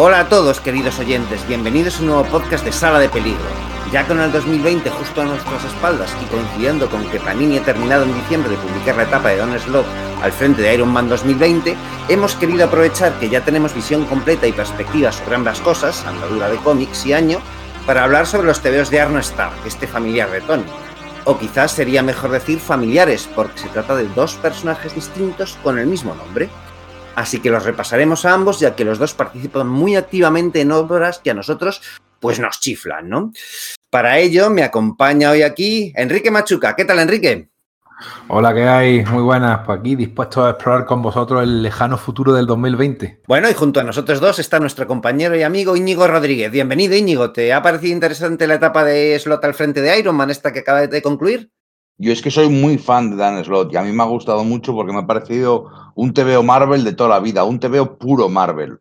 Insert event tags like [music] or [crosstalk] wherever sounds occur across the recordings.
Hola a todos, queridos oyentes, bienvenidos a un nuevo podcast de Sala de Peligro. Ya con el 2020 justo a nuestras espaldas y coincidiendo con que Panini ha terminado en diciembre de publicar la etapa de Don Slot al frente de Iron Man 2020, hemos querido aprovechar que ya tenemos visión completa y perspectiva sobre ambas cosas, andadura de cómics y año, para hablar sobre los tebeos de Arno Stark, este familiar de Tony. O quizás sería mejor decir familiares, porque se trata de dos personajes distintos con el mismo nombre. Así que los repasaremos a ambos, ya que los dos participan muy activamente en obras que a nosotros pues nos chiflan, ¿no? Para ello me acompaña hoy aquí Enrique Machuca. ¿Qué tal, Enrique? Hola, ¿qué hay? Muy buenas. Pues aquí dispuesto a explorar con vosotros el lejano futuro del 2020. Bueno, y junto a nosotros dos está nuestro compañero y amigo Íñigo Rodríguez. Bienvenido, Íñigo. ¿Te ha parecido interesante la etapa de slot al frente de Iron Man, esta que acaba de concluir? Yo es que soy muy fan de Dan Slot y a mí me ha gustado mucho porque me ha parecido un TVO Marvel de toda la vida, un TVO puro Marvel.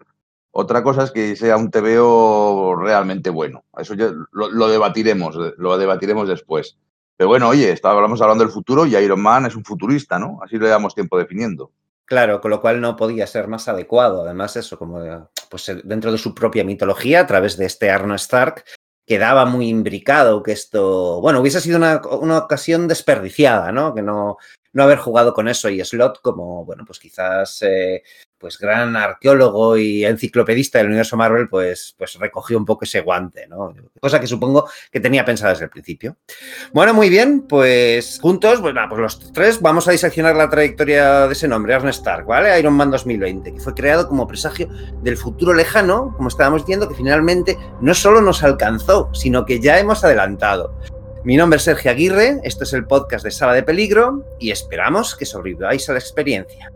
Otra cosa es que sea un TVO realmente bueno. Eso ya lo, debatiremos, lo debatiremos después. Pero bueno, oye, estábamos hablando del futuro y Iron Man es un futurista, ¿no? Así le damos tiempo definiendo. Claro, con lo cual no podía ser más adecuado. Además, eso, como pues dentro de su propia mitología, a través de este Arno Stark, quedaba muy imbricado que esto, bueno, hubiese sido una, ocasión desperdiciada, ¿no? Que no, no haber jugado con eso y Slot como, bueno, pues quizás eh, pues gran arqueólogo y enciclopedista del universo Marvel, pues, pues recogió un poco ese guante, ¿no? Cosa que supongo que tenía pensada desde el principio. Bueno, muy bien, pues juntos, pues, pues los tres vamos a diseccionar la trayectoria de ese nombre, Arne Stark, ¿vale? Iron Man 2020, que fue creado como presagio del futuro lejano, como estábamos diciendo, que finalmente no solo nos alcanzó, sino que ya hemos adelantado. Mi nombre es Sergio Aguirre, esto es el podcast de Sala de Peligro y esperamos que sobreviváis a la experiencia.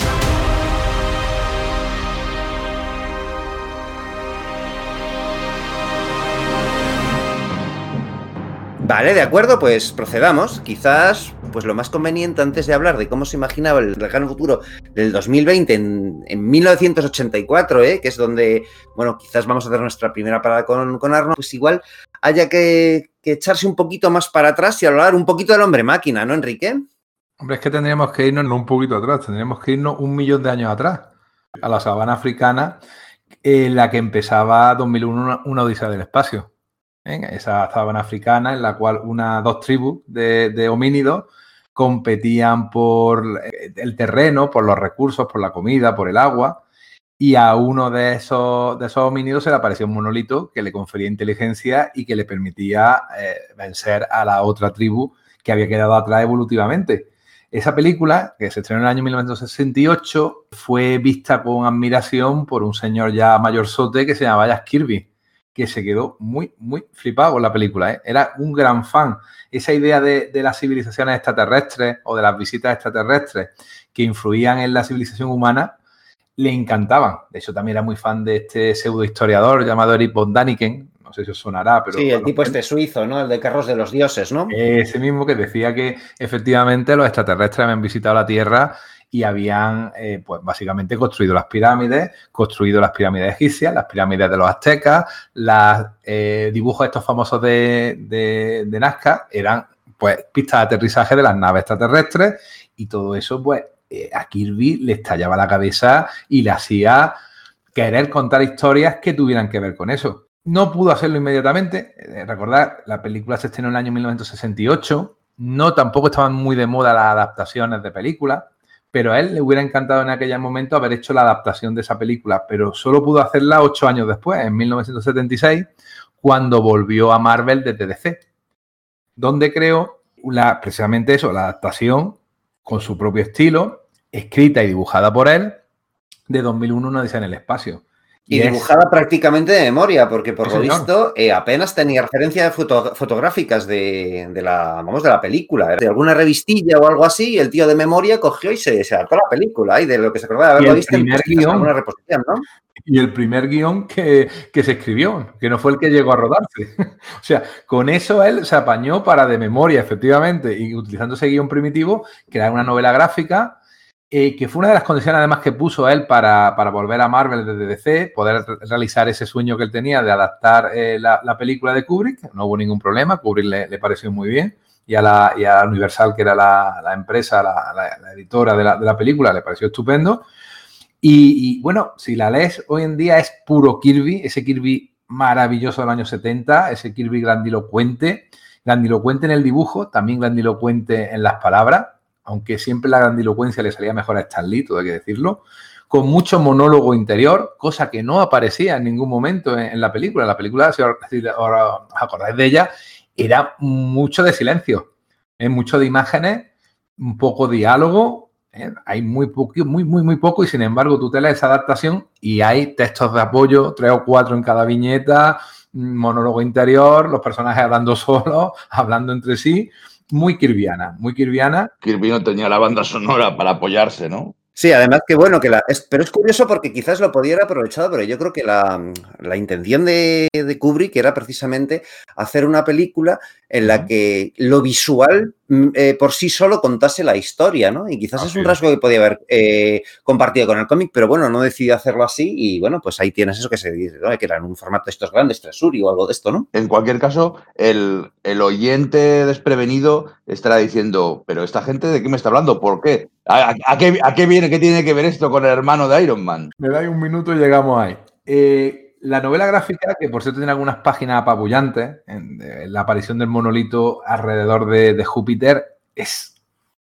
Vale, de acuerdo, pues procedamos. Quizás, pues lo más conveniente antes de hablar de cómo se imaginaba el lejano futuro del 2020 en, 1984, ¿eh? que es donde, bueno, quizás vamos a hacer nuestra primera parada con, con Arno, pues igual haya que, echarse un poquito más para atrás y hablar un poquito del hombre máquina, ¿no, Enrique? Hombre, es que tendríamos que irnos no un poquito atrás, tendríamos que irnos un millón de años atrás, a la sabana africana, en la que empezaba 2001 una, una odisea del espacio esa sabana africana en la cual una, dos tribus de, homínidos competían por eh, el terreno, por los recursos, por la comida, por el agua, y a uno de esos, de esos homínidos se le apareció un monolito que le confería inteligencia y que le permitía eh, vencer a la otra tribu que había quedado atrás evolutivamente. Esa película, que se estrenó en el año 1968, fue vista con admiración por un señor ya mayorzote que se llamaba Jack Kirby que se quedó muy, muy flipado con la película. ¿eh? Era un gran fan. Esa idea de, las civilizaciones extraterrestres o de las visitas extraterrestres que influían en la civilización humana, le encantaban. De hecho, también era muy fan de este pseudo historiador llamado Eric von Daniken. No sé si os sonará, pero... Sí, el tipo este suizo, ¿no? El de carros de los dioses, ¿no? Ese mismo que decía que efectivamente los extraterrestres habían visitado la Tierra y habían, eh, pues básicamente construido las pirámides, construido las pirámides egipcias, las pirámides de los aztecas, los eh, dibujos estos famosos de, de, Nazca eran, pues, pistas de aterrizaje de las naves extraterrestres y todo eso, pues, eh, a Kirby le estallaba la cabeza y le hacía querer contar historias que tuvieran que ver con eso. No pudo hacerlo inmediatamente. recordar, la película se estrenó en el año 1968. No, tampoco estaban muy de moda las adaptaciones de películas pero a él le hubiera encantado en aquel momento haber hecho la adaptación de esa película, pero solo pudo hacerla ocho años después, en 1976, cuando volvió a Marvel desde DC, donde creó precisamente eso, la adaptación con su propio estilo, escrita y dibujada por él, de 2001 Una dice en el espacio. Y, dibujada prácticamente de memoria, porque por lo visto eh, apenas tenía referencias fotográficas de, la, vamos, de la película. De alguna revistilla o algo así, y el tío de memoria cogió y se, se adaptó a la película y de lo que se acordaba de haberlo visto en una reposición, ¿no? Y el primer guion que, que, se escribió, que no fue el que llegó a rodarse. [laughs] o sea, con eso él se apañó para de memoria, efectivamente, y utilizando ese guion primitivo, crear una novela gráfica eh, que fue una de las condiciones además que puso él para, volver a Marvel desde DC, poder realizar ese sueño que él tenía de adaptar eh, la, película de Kubrick. No hubo ningún problema, Kubrick le, pareció muy bien. Y a, la, Universal, que era la, empresa, la, editora de, la, película, le pareció estupendo. Y, y, bueno, si la lees hoy en día es puro Kirby, ese Kirby maravilloso del año 70, ese Kirby grandilocuente, grandilocuente en el dibujo, también grandilocuente en las palabras, aunque siempre la grandilocuencia le salía mejor a Stan Lee, todo hay que decirlo, con mucho monólogo interior, cosa que no aparecía en ningún momento en, la película. La película, si os acordáis de ella, era mucho de silencio, ¿eh? mucho de imágenes, un poco diálogo, ¿eh? hay muy poco, muy, muy, muy poco, y sin embargo tú te esa adaptación y hay textos de apoyo, tres o cuatro en cada viñeta, monólogo interior, los personajes hablando [laughs] solos, hablando entre sí, muy kirviana, muy kirviana. Kirby no tenía la banda sonora para apoyarse, ¿no? Sí, además que bueno, que la, es, pero es curioso porque quizás lo podía haber aprovechado, pero yo creo que la, la intención de, de, Kubrick era precisamente hacer una película en la que lo visual eh, por sí solo contase la historia, ¿no? Y quizás es un rasgo que podía haber eh, compartido con el cómic, pero bueno, no decidió hacerlo así y bueno, pues ahí tienes eso que se dice, ¿no? que era en un formato de estos grandes, Tresuri o algo de esto, ¿no? En cualquier caso, el, el oyente desprevenido estará diciendo, pero esta gente de qué me está hablando, ¿por qué? ¿A, a, qué, ¿A, qué, viene? ¿Qué tiene que ver esto con el hermano de Iron Man? Me dais un minuto y llegamos ahí. Eh, la novela gráfica, que por cierto tiene algunas páginas apabullantes, en, la aparición del monolito alrededor de, de Júpiter, es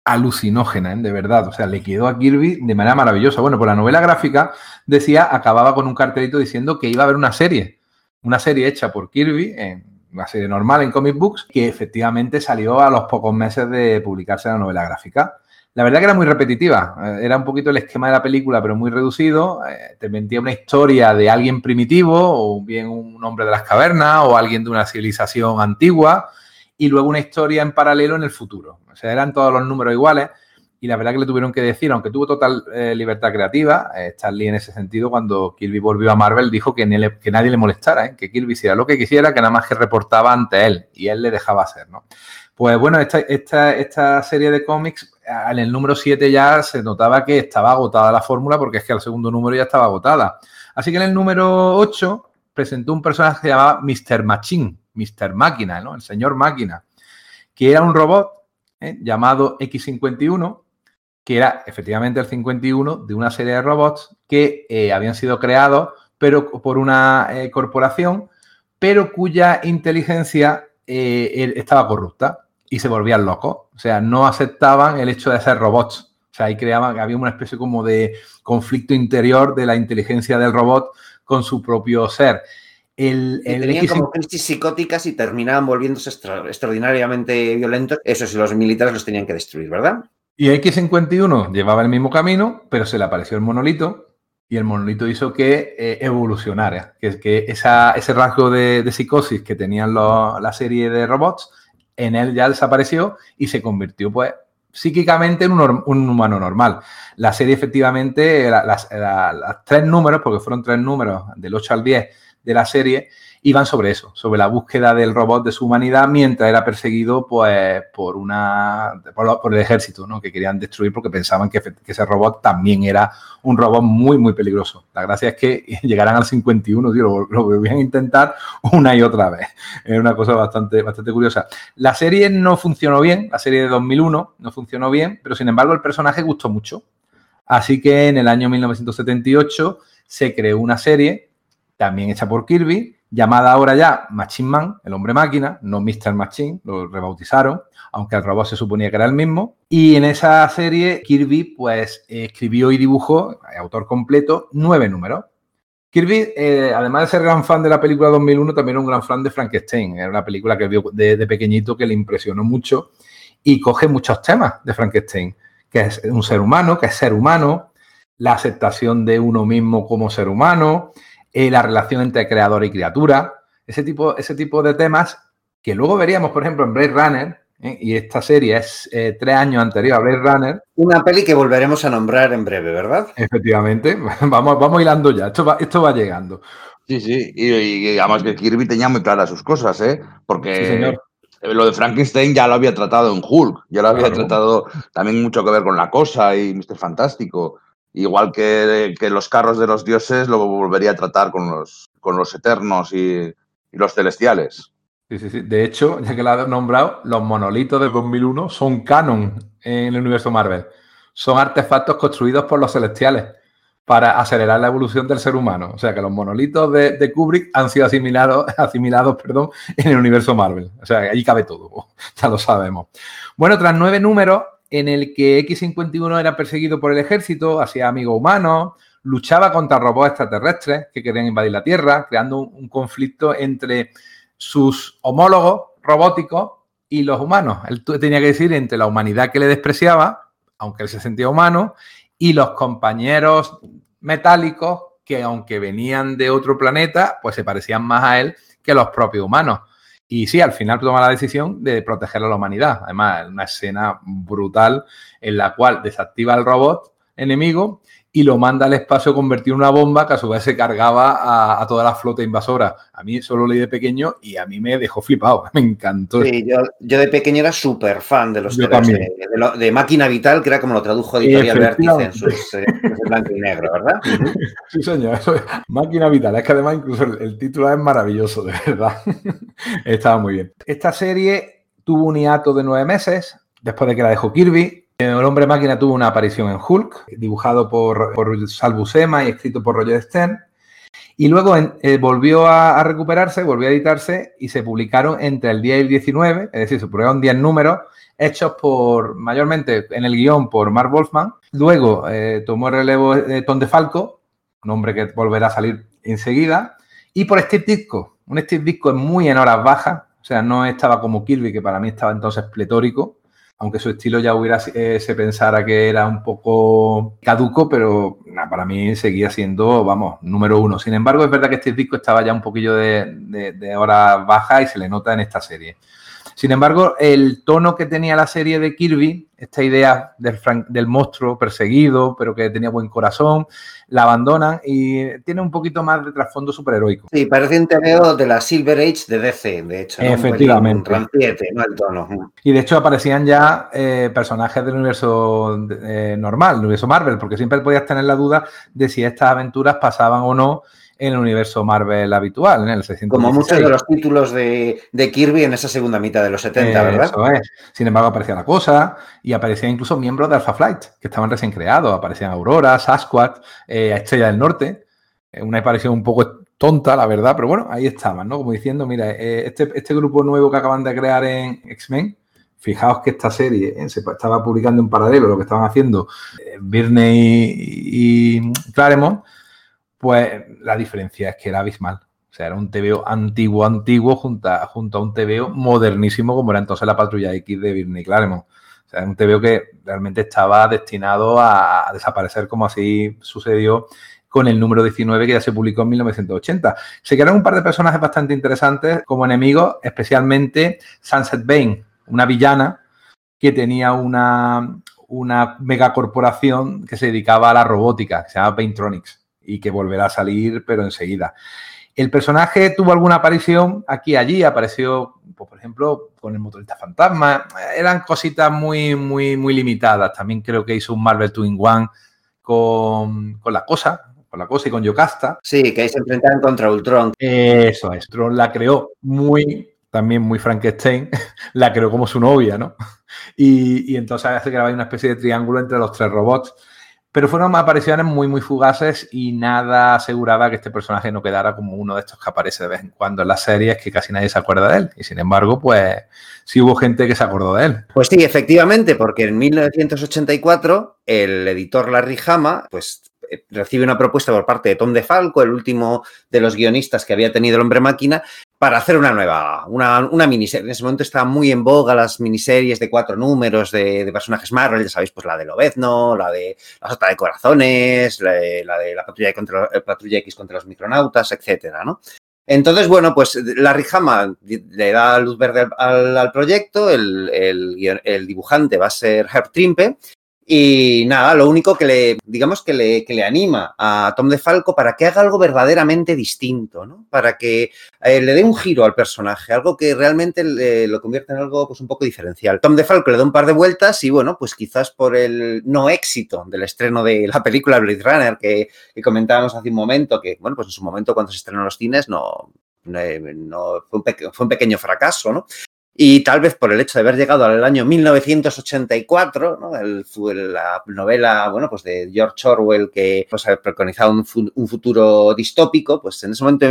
alucinógena, ¿eh? de verdad. O sea, le quedó a Kirby de manera maravillosa. Bueno, pues la novela gráfica decía, acababa con un cartelito diciendo que iba a haber una serie, una serie hecha por Kirby, en una serie normal en comic books, que efectivamente salió a los pocos meses de publicarse la novela gráfica. La verdad que era muy repetitiva, eh, era un poquito el esquema de la película, pero muy reducido. Eh, te mentía una historia de alguien primitivo, o bien un hombre de las cavernas, o alguien de una civilización antigua, y luego una historia en paralelo en el futuro. O sea, eran todos los números iguales, y la verdad que le tuvieron que decir, aunque tuvo total eh, libertad creativa, eh, Lee en ese sentido, cuando Kirby volvió a Marvel, dijo que, que nadie le molestara, que Kirby hiciera lo que quisiera, que nada más que reportaba ante él, y él le dejaba hacer, ¿no? Pues bueno, esta, serie de cómics, en el número 7 ya se notaba que estaba agotada la fórmula porque es que el segundo número ya estaba agotada. Así que en el número 8 presentó un personaje que se llamaba Mr. Machine, Mr. Máquina, ¿no? El señor Máquina, que era un robot ¿eh? llamado X51, que era efectivamente el 51 de una serie de robots que eh, habían sido creados pero por una eh, corporación, pero cuya inteligencia estaba corrupta y se volvían locos. O sea, no aceptaban el hecho de ser robots. O sea, ahí creaban, había una especie como de conflicto interior de la inteligencia del robot con su propio ser. El, el tenían X... como crisis psicóticas y terminaban volviéndose extra, extraordinariamente violentos. Eso sí, los militares los tenían que destruir, ¿verdad? Y X51 llevaba el mismo camino, pero se le apareció el monolito y el monolito hizo que eh, evolucionara, que, que esa, ese rasgo de, de, psicosis que tenían lo, la serie de robots en él ya desapareció y se convirtió, pues, psíquicamente en un, humano normal. La serie, efectivamente, las, las, las, tres números, porque fueron tres números, del 8 al 10 de la serie, iban sobre eso, sobre la búsqueda del robot de su humanidad mientras era perseguido, pues, por una, por, el ejército, ¿no? Que querían destruir porque pensaban que, que, ese robot también era un robot muy, muy peligroso. La gracia es que [laughs] llegaran al 51, tío, lo, lo volvían a intentar una y otra vez. Es una cosa bastante, bastante curiosa. La serie no funcionó bien, la serie de 2001 no funcionó bien, pero sin embargo el personaje gustó mucho. Así que en el año 1978 se creó una serie, también hecha por Kirby, llamada ahora ya Machine Man, el hombre máquina, no Mr. Machine, lo rebautizaron, aunque el robot se suponía que era el mismo. Y en esa serie Kirby pues escribió y dibujó, autor completo, nueve números. Kirby, eh, además de ser gran fan de la película 2001, también era un gran fan de Frankenstein. Era una película que vio de, de pequeñito que le impresionó mucho y coge muchos temas de Frankenstein, que es un ser humano, que es ser humano, la aceptación de uno mismo como ser humano, eh, la relación entre creador y criatura, ese tipo, ese tipo de temas que luego veríamos, por ejemplo, en Blade Runner, ¿eh? y esta serie es eh, tres años anterior a Blade Runner. Una peli que volveremos a nombrar en breve, ¿verdad? Efectivamente, [laughs] vamos, vamos hilando ya, esto va, esto va llegando. Sí, sí, y, y, además que Kirby tenía muy claras sus cosas, ¿eh? Porque sí, señor. lo de Frankenstein ya lo había tratado en Hulk, ya lo había claro. tratado también mucho que ver con La Cosa y Mr. Fantástico. Igual que, los carros de los dioses, lo volvería a tratar con los, con los eternos y, y los celestiales. Sí, sí, sí. De hecho, ya que lo has nombrado, los monolitos de 2001 son canon en el universo Marvel. Son artefactos construidos por los celestiales. para acelerar la evolución del ser humano. O sea que los monolitos de, Kubrick han sido asimilados, [laughs] asimilados perdón, en el universo Marvel. O sea, ahí cabe todo, [laughs] ya lo sabemos. Bueno, tras nueve números en el que X-51 era perseguido por el ejército, hacía amigos humanos, luchaba contra robots extraterrestres que querían invadir la Tierra, creando un, conflicto entre sus homólogos robóticos y los humanos. Él tenía que decir entre la humanidad que le despreciaba, aunque él se sentía humano, y los compañeros metálicos que aunque venían de otro planeta, pues se parecían más a él que los propios humanos. Y sí, al final toma la decisión de proteger a la humanidad. Además, una escena brutal en la cual desactiva el robot enemigo y lo manda al espacio convertido en una bomba que a su vez se cargaba a, toda la flota invasora. A mí solo leí de pequeño y a mí me dejó flipado, [laughs] me encantó. Sí, yo, de pequeño era súper fan de los de, de, Máquina Vital, que era como lo tradujo Editorial Vértice en sus eh, blanco y negro, ¿verdad? [laughs] Sí, señor, Máquina Vital. Es que además incluso el, título es maravilloso, de verdad. [laughs] Estaba muy bien. Esta serie tuvo un hiato de nueve meses, después de que la dejó Kirby, el hombre máquina tuvo una aparición en Hulk, dibujado por, Sal Buscema y escrito por Roger Stern. Y luego eh, volvió a, recuperarse, volvió a editarse y se publicaron entre el 10 y el 19, es decir, se publicaron 10 números hechos por, mayormente en el guion por Mark Wolfman. Luego eh, tomó el relevo de Tom DeFalco, un hombre que volverá a salir enseguida. Y por Steve Disco, un Steve Disco muy en horas bajas, o sea, no estaba como Kirby, que para mí estaba entonces pletórico aunque su estilo ya hubiera eh, se pensara que era un poco caduco, pero para mí seguía siendo, vamos, número uno. Sin embargo, es verdad que este disco estaba ya un poquillo de, horas bajas y se le nota en esta serie. Sin embargo, el tono que tenía la serie de Kirby, esta idea del, monstruo perseguido, pero que tenía buen corazón, la abandonan y tiene un poquito más de trasfondo superheroico. Sí, parece un TVO de la Silver Age de DC, de hecho. Efectivamente. Y de hecho aparecían ya eh, personajes del universo eh, normal, del universo Marvel, porque siempre podías tener la duda de si estas aventuras pasaban o no en el universo Marvel habitual, en el 616. Como muchos de los títulos de, Kirby en esa segunda mitad de los 70, ¿verdad? Eso es. Sin embargo, aparecía la cosa y aparecían incluso miembros de Alpha Flight, que estaban recién creados. Aparecían Aurora, Sasquatch, eh, Estrella del Norte. Eh, una aparición un poco tonta, la verdad, pero bueno, ahí estaban, ¿no? Como diciendo, mira, eh, este, este, grupo nuevo que acaban de crear en X-Men, Fijaos que esta serie se estaba publicando en paralelo lo que estaban haciendo Birney y, y Claremont, pues la diferencia es que era abismal. O sea, era un TVO antiguo, antiguo, junto a, junto a un TVO modernísimo como era entonces la Patrulla X de Birney Claremont. O sea, era un TVO que realmente estaba destinado a, desaparecer como así sucedió con el número 19 que ya se publicó en 1980. Se quedaron un par de personajes bastante interesantes como enemigos, especialmente Sunset Bane, una villana que tenía una, una megacorporación que se dedicaba a la robótica, que se llama Banetronics y que volverá a salir, pero enseguida. El personaje tuvo alguna aparición aquí y allí, apareció, pues, por ejemplo, con el motorista fantasma. Eran cositas muy, muy, muy limitadas. También creo que hizo un Marvel Twin One con, con la cosa, con la cosa y con Yocasta. Sí, que ahí se enfrentaron contra Ultron. Eso es. Ultron la creó muy, también muy Frankenstein, [laughs] la creó como su novia, ¿no? [laughs] Y, y entonces hace que una especie de triángulo entre los tres robots pero fueron apariciones muy, muy fugaces y nada aseguraba que este personaje no quedara como uno de estos que aparece de vez en cuando en las series que casi nadie se acuerda de él. Y sin embargo, pues sí hubo gente que se acordó de él. Pues sí, efectivamente, porque en 1984 el editor Larry Hama, pues eh, recibe una propuesta por parte de Tom DeFalco, el último de los guionistas que había tenido el hombre máquina, para hacer una nueva, una, una, miniserie. En ese momento estaban muy en boga las miniseries de cuatro números de, personajes Marvel, ya sabéis, pues la de Lobezno, la de la Sota de Corazones, la de la, eh, patrulla X contra los micronautas, etcétera, ¿no? Entonces, bueno, pues Larry Hama le da luz verde al, proyecto, el, el, dibujante va a ser Herb Trimpe y nada, lo único que le, digamos que le, que le anima a Tom DeFalco para que haga algo verdaderamente distinto, ¿no? Para que eh, le dé un giro al personaje, algo que realmente lo convierta en algo pues un poco diferencial. Tom DeFalco le da un par de vueltas y bueno, pues quizás por el no éxito del estreno de la película Blade Runner que, comentábamos hace un momento, que bueno, pues en su momento cuando se estrenó en los cines no, fue un pequeño fracaso, ¿no? Y tal vez por el hecho de haber llegado al año 1984, ¿no? el, la novela bueno, pues de George Orwell que pues, ha preconizado un, un, futuro distópico, pues en ese momento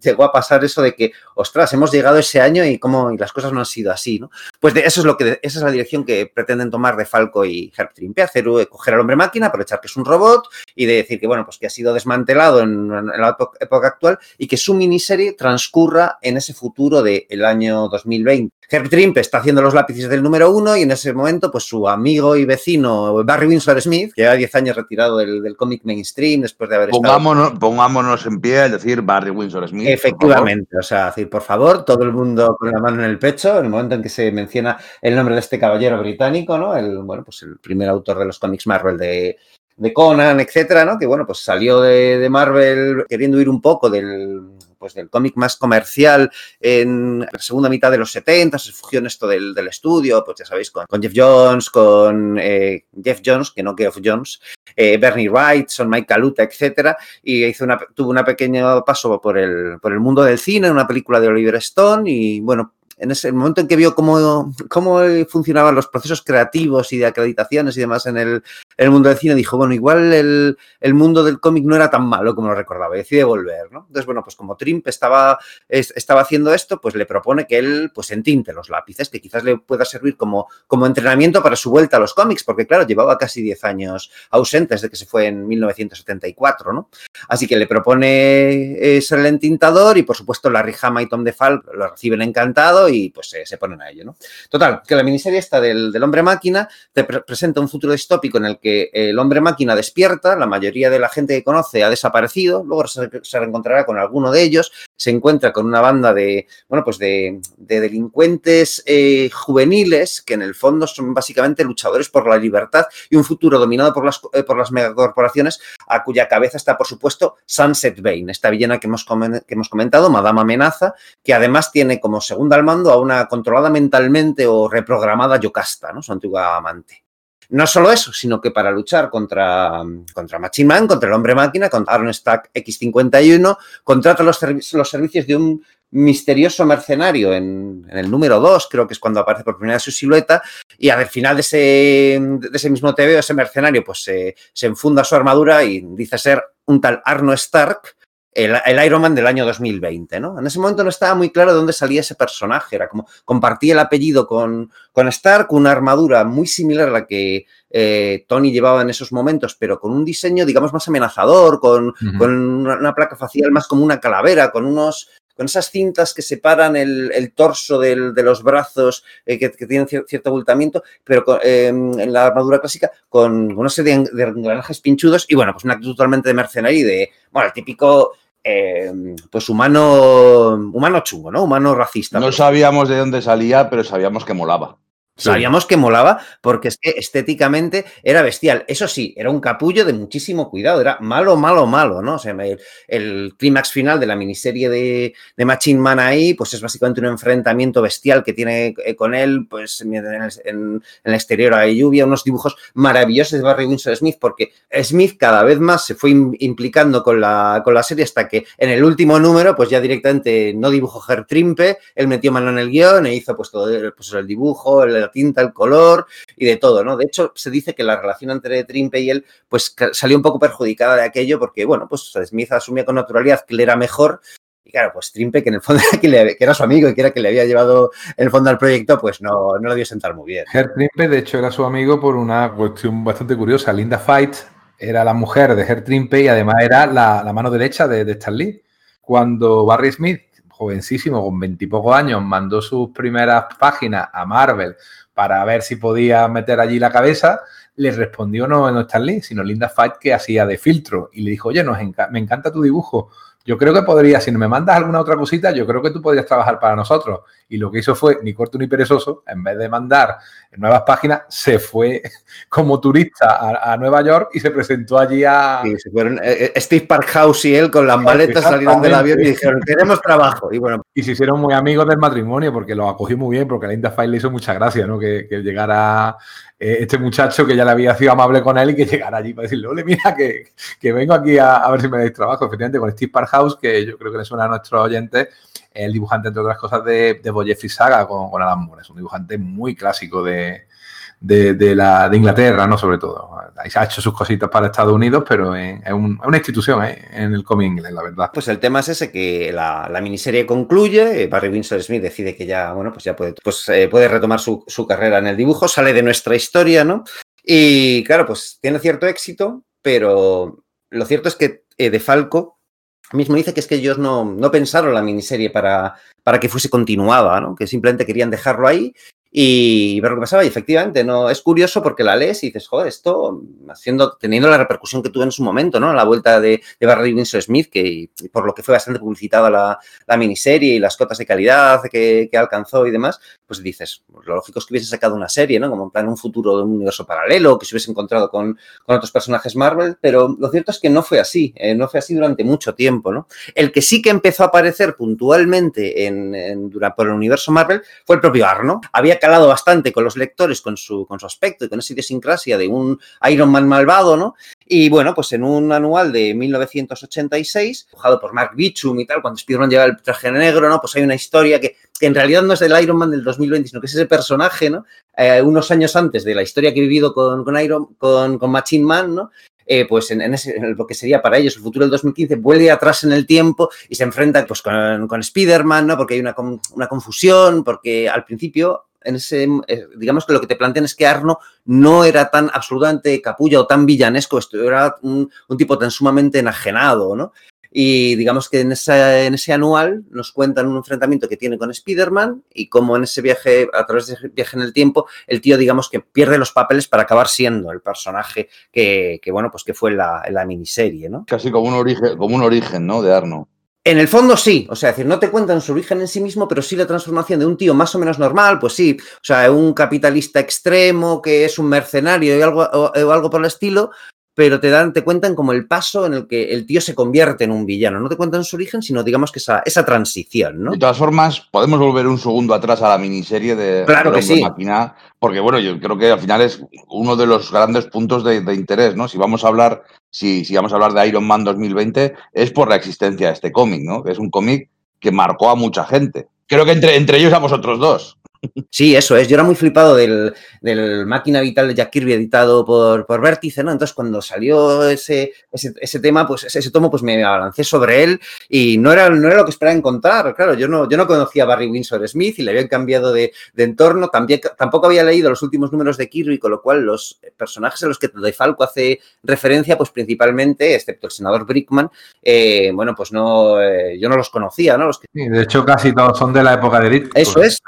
llegó a pasar eso de que, ostras, hemos llegado ese año y, cómo, y las cosas no han sido así. ¿no? Pues de, eso es lo que, esa es la dirección que pretenden tomar de Falco y Herb Trimpe, hacer, eh, coger al hombre máquina, aprovechar que es un robot y de decir que, bueno, pues que ha sido desmantelado en, la época actual y que su miniserie transcurra en ese futuro del año 2020 Herb Trimpe está haciendo los lápices del número uno y en ese momento, pues su amigo y vecino Barry Winsor Smith, que lleva 10 años retirado del, del cómic mainstream después de haber pongámonos, estado... Pongámonos en pie al decir Barry Winsor Smith. Efectivamente, o sea, decir, por favor, todo el mundo con la mano en el pecho, en el momento en que se menciona el nombre de este caballero británico, ¿no? El, bueno, pues el primer autor de los cómics Marvel de, de Conan, etcétera, ¿no? Que bueno, pues salió de, de Marvel queriendo ir un poco del, pues, del cómic más comercial en la segunda mitad de los 70, se refugió en esto del, del estudio, pues ya sabéis, con, Jeff Jones, con eh, Jeff Jones, que no Geoff Jones, eh, Bernie Wright, son Mike Kaluta, etcétera, y hizo una, tuvo un pequeño paso por el, por el mundo del cine, una película de Oliver Stone, y bueno, en ese momento en que vio cómo, cómo funcionaban los procesos creativos y de acreditaciones y demás en el, mundo del cine, dijo, bueno, igual el, mundo del cómic no era tan malo como lo recordaba, y decide volver, ¿no? Entonces, bueno, pues como Trimp estaba, es, estaba haciendo esto, pues le propone que él pues entinte los lápices, que quizás le pueda servir como, como entrenamiento para su vuelta a los cómics, porque claro, llevaba casi 10 años ausentes de que se fue en 1974, ¿no? Así que le propone eh, ser el entintador y, por supuesto, Larry Hama y Tom DeFal lo reciben encantado y pues se ponen a ello, ¿no? Total, que la miniserie esta del, del hombre máquina te pre presenta un futuro distópico en el que el hombre máquina despierta, la mayoría de la gente que conoce ha desaparecido, luego se, reencontrará con alguno de ellos, se encuentra con una banda de, bueno, pues de, de delincuentes eh, juveniles que en el fondo son básicamente luchadores por la libertad y un futuro dominado por las, eh, por las megacorporaciones a cuya cabeza está, por supuesto, Sunset Bane, esta villana que hemos, que hemos comentado, Madame Amenaza, que además tiene como segunda al a una controlada mentalmente o reprogramada Yocasta, ¿no? su antigua amante. No solo eso, sino que para luchar contra, contra Machine Man, contra el hombre máquina, contra Aaron Stack X51, contrata los, servicios de un misterioso mercenario en, en el número 2, creo que es cuando aparece por primera vez su silueta, y al final de ese, de ese mismo TV, ese mercenario, pues se, se enfunda su armadura y dice ser un tal Arno Stark, el, el, Iron Man del año 2020, ¿no? En ese momento no estaba muy claro de dónde salía ese personaje, era como compartía el apellido con, con Stark, una armadura muy similar a la que eh, Tony llevaba en esos momentos, pero con un diseño, digamos, más amenazador, con, uh -huh. con una, una, placa facial más como una calavera, con unos con esas cintas que separan el, el torso del, de los brazos, eh, que, que, tienen cierto abultamiento, pero con, eh, en la armadura clásica con una serie de, de engranajes pinchudos y, bueno, pues una actitud totalmente de mercenario y de, bueno, el típico eh, pues humano, humano chungo, ¿no? Humano racista. No sabíamos de dónde salía, pero sabíamos que molaba. Sabíamos que molaba porque es que estéticamente era bestial. Eso sí, era un capullo de muchísimo cuidado. Era malo, malo, malo, ¿no? El, el clímax final de la miniserie de, de, Machine Man ahí, pues es básicamente un enfrentamiento bestial que tiene eh, con él, pues en el, en, en el exterior hay lluvia, unos dibujos maravillosos de Barry Winsor Smith, porque Smith cada vez más se fue implicando con la, con la serie hasta que en el último número, pues ya directamente no dibujó Herb Trimpe, él metió mano en el guion e hizo pues todo pues, el dibujo, el la tinta, el color y de todo, ¿no? De hecho, se dice que la relación entre Trimpe y él, pues salió un poco perjudicada de aquello porque, bueno, pues Smith asumía con naturalidad que él era mejor y claro, pues Trimpe, que en el fondo que, le, era su amigo y que era que le había llevado en el fondo al proyecto, pues no, no lo dio sentar muy bien. Trimpe, de hecho, era su amigo por una cuestión bastante curiosa. Linda Fight era la mujer de Herr Trimpe y además era la, mano derecha de, de. Cuando Barry Smith, jovencísimo, con veintipocos años, mandó sus primeras páginas a Marvel para ver si podía meter allí la cabeza, le respondió no, no Stan Lee, sino Linda Fight que hacía de filtro y le dijo, oye, nos enca me encanta tu dibujo, yo creo que podría, si no me mandas alguna otra cosita, yo creo que tú podrías trabajar para nosotros. Y lo que hizo fue, ni corto ni perezoso, en vez de mandar nuevas páginas, se fue [laughs] como turista a, a Nueva York y se presentó allí a... Sí, se fueron, eh, eh Steve Parkhouse y él con las maletas salieron del avión y dijeron, queremos trabajo. Y bueno. Y se hicieron muy amigos del matrimonio porque lo acogió muy bien, porque a Linda File le hizo mucha gracia, ¿no? Que, que llegara eh, este muchacho que ya le había sido amable con él y que [laughs] llegara allí para decirle, ole, mira, que, que vengo aquí a, ver si me dais trabajo. Efectivamente, con Steve Parkhouse, que yo creo que le suena a nuestros oyentes, el dibujante, entre otras cosas, de, de Boyef Saga con, con Alan Moore. Es un dibujante muy clásico de, de, la, de Inglaterra, ¿no? Sobre todo. Ha hecho sus cositas para Estados Unidos, pero es, una institución ¿eh? en el cómic inglés, la verdad. Pues el tema es ese, que la, miniserie concluye, eh, Barry Winsor Smith decide que ya, bueno, pues ya puede, pues, eh, puede retomar su, su carrera en el dibujo, sale de nuestra historia, ¿no? Y claro, pues tiene cierto éxito, pero lo cierto es que De Falco mismo dice que es que ellos no, no pensaron la miniserie para, para que fuese continuada, ¿no? que simplemente querían dejarlo ahí y ver lo que pasaba. Y efectivamente, no es curioso porque la lees y dices, joder, esto haciendo, teniendo la repercusión que tuvo en su momento, ¿no? La vuelta de, Barry Winsor Smith, que por lo que fue bastante publicitada la, la miniserie y las cotas de calidad que, alcanzó y demás, pues dices, lo lógico es que hubiese sacado una serie, ¿no? Como en plan un futuro de un universo paralelo, que se hubiese encontrado con, otros personajes Marvel, pero lo cierto es que no fue así, eh, no fue así durante mucho tiempo, ¿no? El que sí que empezó a aparecer puntualmente en, en, por el universo Marvel fue el propio Arno. Había calado bastante con los lectores, con su, con su aspecto y con esa idiosincrasia de un Iron Man malvado, ¿no? Y bueno, pues en un anual de 1986, dibujado por Mark Beechum y tal, cuando Spider-Man lleva el traje negro, ¿no? Pues hay una historia que, que, en realidad no es del Iron Man del 2020, sino que es ese personaje, ¿no? Eh, unos años antes de la historia que he vivido con, con Iron, con, con Machine Man, ¿no? eh, pues en, ese, lo que sería para ellos el futuro del 2015, vuelve atrás en el tiempo y se enfrenta pues, con, con Spider-Man, ¿no? porque hay una, una, confusión, porque al principio, en ese, eh, digamos que lo que te plantean es que Arno no era tan absolutamente capulla o tan villanesco, esto era un, tipo tan sumamente enajenado, ¿no? Y digamos que en, esa, en ese anual nos cuentan un enfrentamiento que tiene con Spider-Man y cómo en ese viaje, a través de ese viaje en el tiempo, el tío, digamos que pierde los papeles para acabar siendo el personaje que, que bueno, pues que fue la, la miniserie, ¿no? Casi como un origen, como un origen, ¿no? De Arno. En el fondo sí, o sea, es decir, no te cuentan su origen en sí mismo, pero sí la transformación de un tío más o menos normal, pues sí, o sea, un capitalista extremo que es un mercenario y algo, o, o algo por el estilo, pero te dan, te cuentan como el paso en el que el tío se convierte en un villano. No te cuentan su origen, sino digamos que esa, esa transición, ¿no? De todas formas, podemos volver un segundo atrás a la miniserie de, claro que sí. Máquina, porque bueno, yo creo que al final es uno de los grandes puntos de, de interés, ¿no? Si vamos a hablar, si, si, vamos a hablar de Iron Man 2020, es por la existencia de este cómic, ¿no? Es un cómic que marcó a mucha gente. Creo que entre, entre ellos a vosotros dos. Sí, eso es. Yo era muy flipado del, del Máquina Vital de Jack Kirby editado por, por Vértice, ¿no? Entonces, cuando salió ese, ese, ese, tema, pues ese tomo, pues me abalancé sobre él y no era, no era lo que esperaba encontrar. Claro, yo no, yo no conocía a Barry Windsor Smith y le habían cambiado de, de entorno. También, tampoco había leído los últimos números de Kirby, con lo cual los personajes a los que De Falco hace referencia, pues principalmente, excepto el senador Brickman, eh, bueno, pues no, eh, yo no los conocía, ¿no? Los que... sí, de hecho, casi todos son de la época de Ditko. Eso es.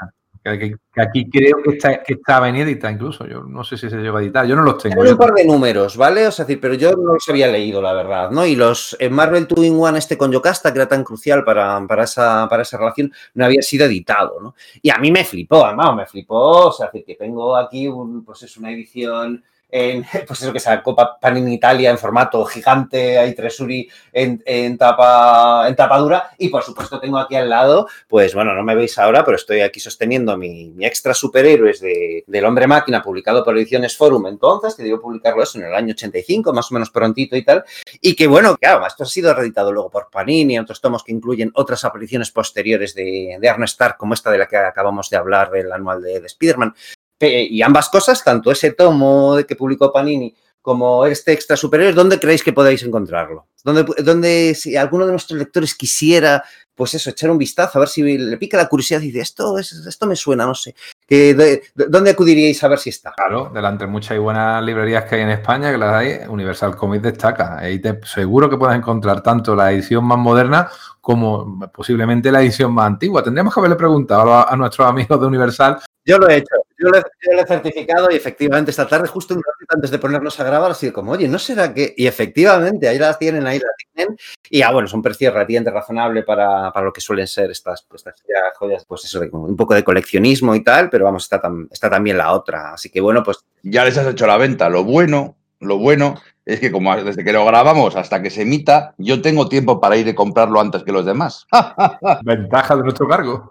Que, aquí creo que, está, que estaba inédita incluso. Yo no sé si se llegó a editar. Yo no los tengo. Hay un par de números, ¿vale? O sea, pero yo no los había leído, la verdad, ¿no? Y los en Marvel 2 in One, este con Yocasta, que era tan crucial para, para, esa, para esa relación, no había sido editado, ¿no? Y a mí me flipó, además, me flipó. O sea, que tengo aquí un, pues es una edición en, pues eso que sacó Panini Italia en formato gigante, hay Tresuri en, en, tapa, en tapa dura y por supuesto tengo aquí al lado, pues bueno, no me veis ahora, pero estoy aquí sosteniendo mi, extra superhéroes de, del Hombre Máquina publicado por Ediciones Forum entonces, que debió publicarlo eso en el año 85, más o menos prontito y tal, y que bueno, claro, esto ha sido reeditado luego por Panini, otros tomos que incluyen otras apariciones posteriores de, de como esta de la que acabamos de hablar del anual de, de Spider-Man, y ambas cosas, tanto ese tomo de que publicó Panini como este extra superior, ¿dónde creéis que podéis encontrarlo? ¿Dónde, dónde si alguno de nuestros lectores quisiera, pues eso, echar un vistazo, a ver si le pica la curiosidad y dice, esto, es, esto me suena, no sé. Que de, de, ¿Dónde acudiríais a ver si está? Claro, delante de muchas y buenas librerías que hay en España, que las hay, Universal Comics destaca. Ahí te, seguro que puedes encontrar tanto la edición más moderna como posiblemente la edición más antigua. Tendríamos que haberle preguntado a, a nuestros amigos de Universal yo lo he hecho, yo lo he, certificado y efectivamente esta tarde, justo un ratito antes de ponernos a grabar, así como, oye, ¿no será que...? Y efectivamente, ahí las tienen, ahí las tienen. Y ah, bueno, es un precio relativamente razonable para, para lo que suelen ser estas, pues, estas joyas, pues eso, de, un poco de coleccionismo y tal, pero vamos, está, tam, está también la otra. Así que bueno, pues... Ya les has hecho la venta. Lo bueno, lo bueno es que como desde que lo grabamos hasta que se emita, yo tengo tiempo para ir a comprarlo antes que los demás. [laughs] Ventajas de nuestro cargo.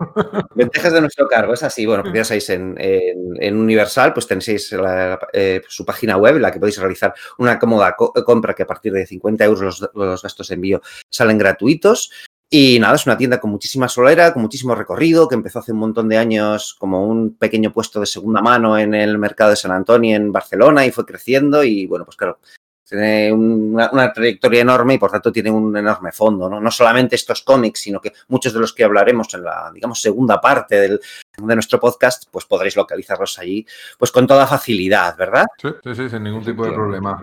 Ventajas de nuestro cargo, es así. Bueno, pues ya sabéis, en, en, en Universal pues tenéis la, eh, su página web en la que podéis realizar una cómoda co compra que a partir de 50 euros los, los gastos de envío salen gratuitos. Y nada, es una tienda con muchísima solera, con muchísimo recorrido, que empezó hace un montón de años como un pequeño puesto de segunda mano en el mercado de San Antonio en Barcelona y fue creciendo y bueno, pues claro, tiene una, trayectoria enorme y por tanto tiene un enorme fondo, ¿no? No solamente estos cómics, sino que muchos de los que hablaremos en la, digamos, segunda parte del, de nuestro podcast, pues podréis localizarlos allí, pues con toda facilidad, ¿verdad? Sí, sí, sí sin ningún tipo de problema.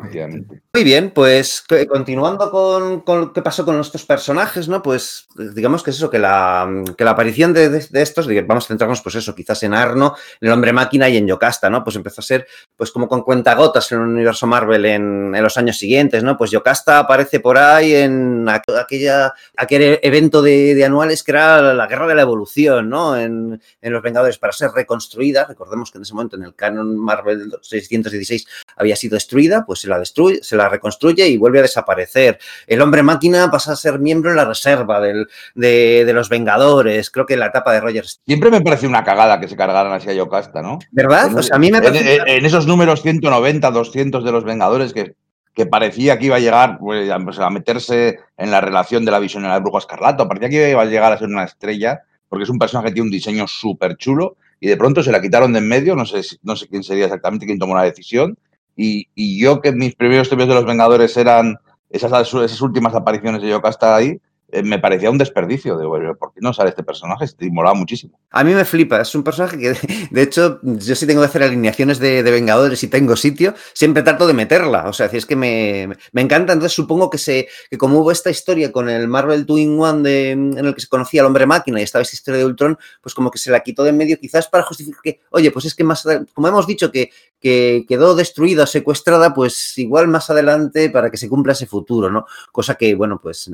Muy bien, pues continuando con, con, qué pasó con nuestros personajes, ¿no? Pues digamos que es eso, que la, que la aparición de, de, de estos, vamos a centrarnos, pues eso, quizás en Arno, en el Hombre Máquina y en Yocasta, ¿no? Pues empezó a ser, pues como con cuentagotas en el universo Marvel en, en los años siguientes, ¿no? Pues Yocasta aparece por ahí en aquella, aquel evento de, de, anuales que era la Guerra de la Evolución, ¿no? En, en, los Vengadores para ser reconstruida. Recordemos que en ese momento en el canon Marvel 616 había sido destruida, pues se la destruye, se la reconstruye y vuelve a desaparecer. El Hombre Máquina pasa a ser miembro en la reserva del, de, de, los Vengadores. Creo que en la etapa de Rogers. Siempre me pareció una cagada que se cargaran así a Yocasta, ¿no? ¿Verdad? En, o sea, a mí me parece... en, en, esos números 190, 200 de los Vengadores que que parecía que iba a llegar pues, a meterse en la relación de la visión en la bruja escarlata, parecía que iba a llegar a ser una estrella, porque es un personaje que tiene un diseño súper chulo, y de pronto se la quitaron de en medio, no sé, no sé quién sería exactamente quien tomó la decisión, y, y yo que mis primeros temas de los Vengadores eran esas, esas últimas apariciones de Yocasta ahí, me parecía un desperdicio. de ¿por qué no sale este personaje? Te molaba muchísimo. A mí me flipa. Es un personaje que, de hecho, yo sí tengo que hacer alineaciones de, de Vengadores y tengo sitio, siempre trato de meterla. O sea, es que me, me, encanta. Entonces, supongo que, se, que como hubo esta historia con el Marvel Twin One de, en el que se conocía al hombre máquina y estaba esta historia de Ultron, pues como que se la quitó de en medio, quizás para justificar que, oye, pues es que más, como hemos dicho que, que quedó destruida secuestrada, pues igual más adelante para que se cumpla ese futuro, ¿no? Cosa que, bueno, pues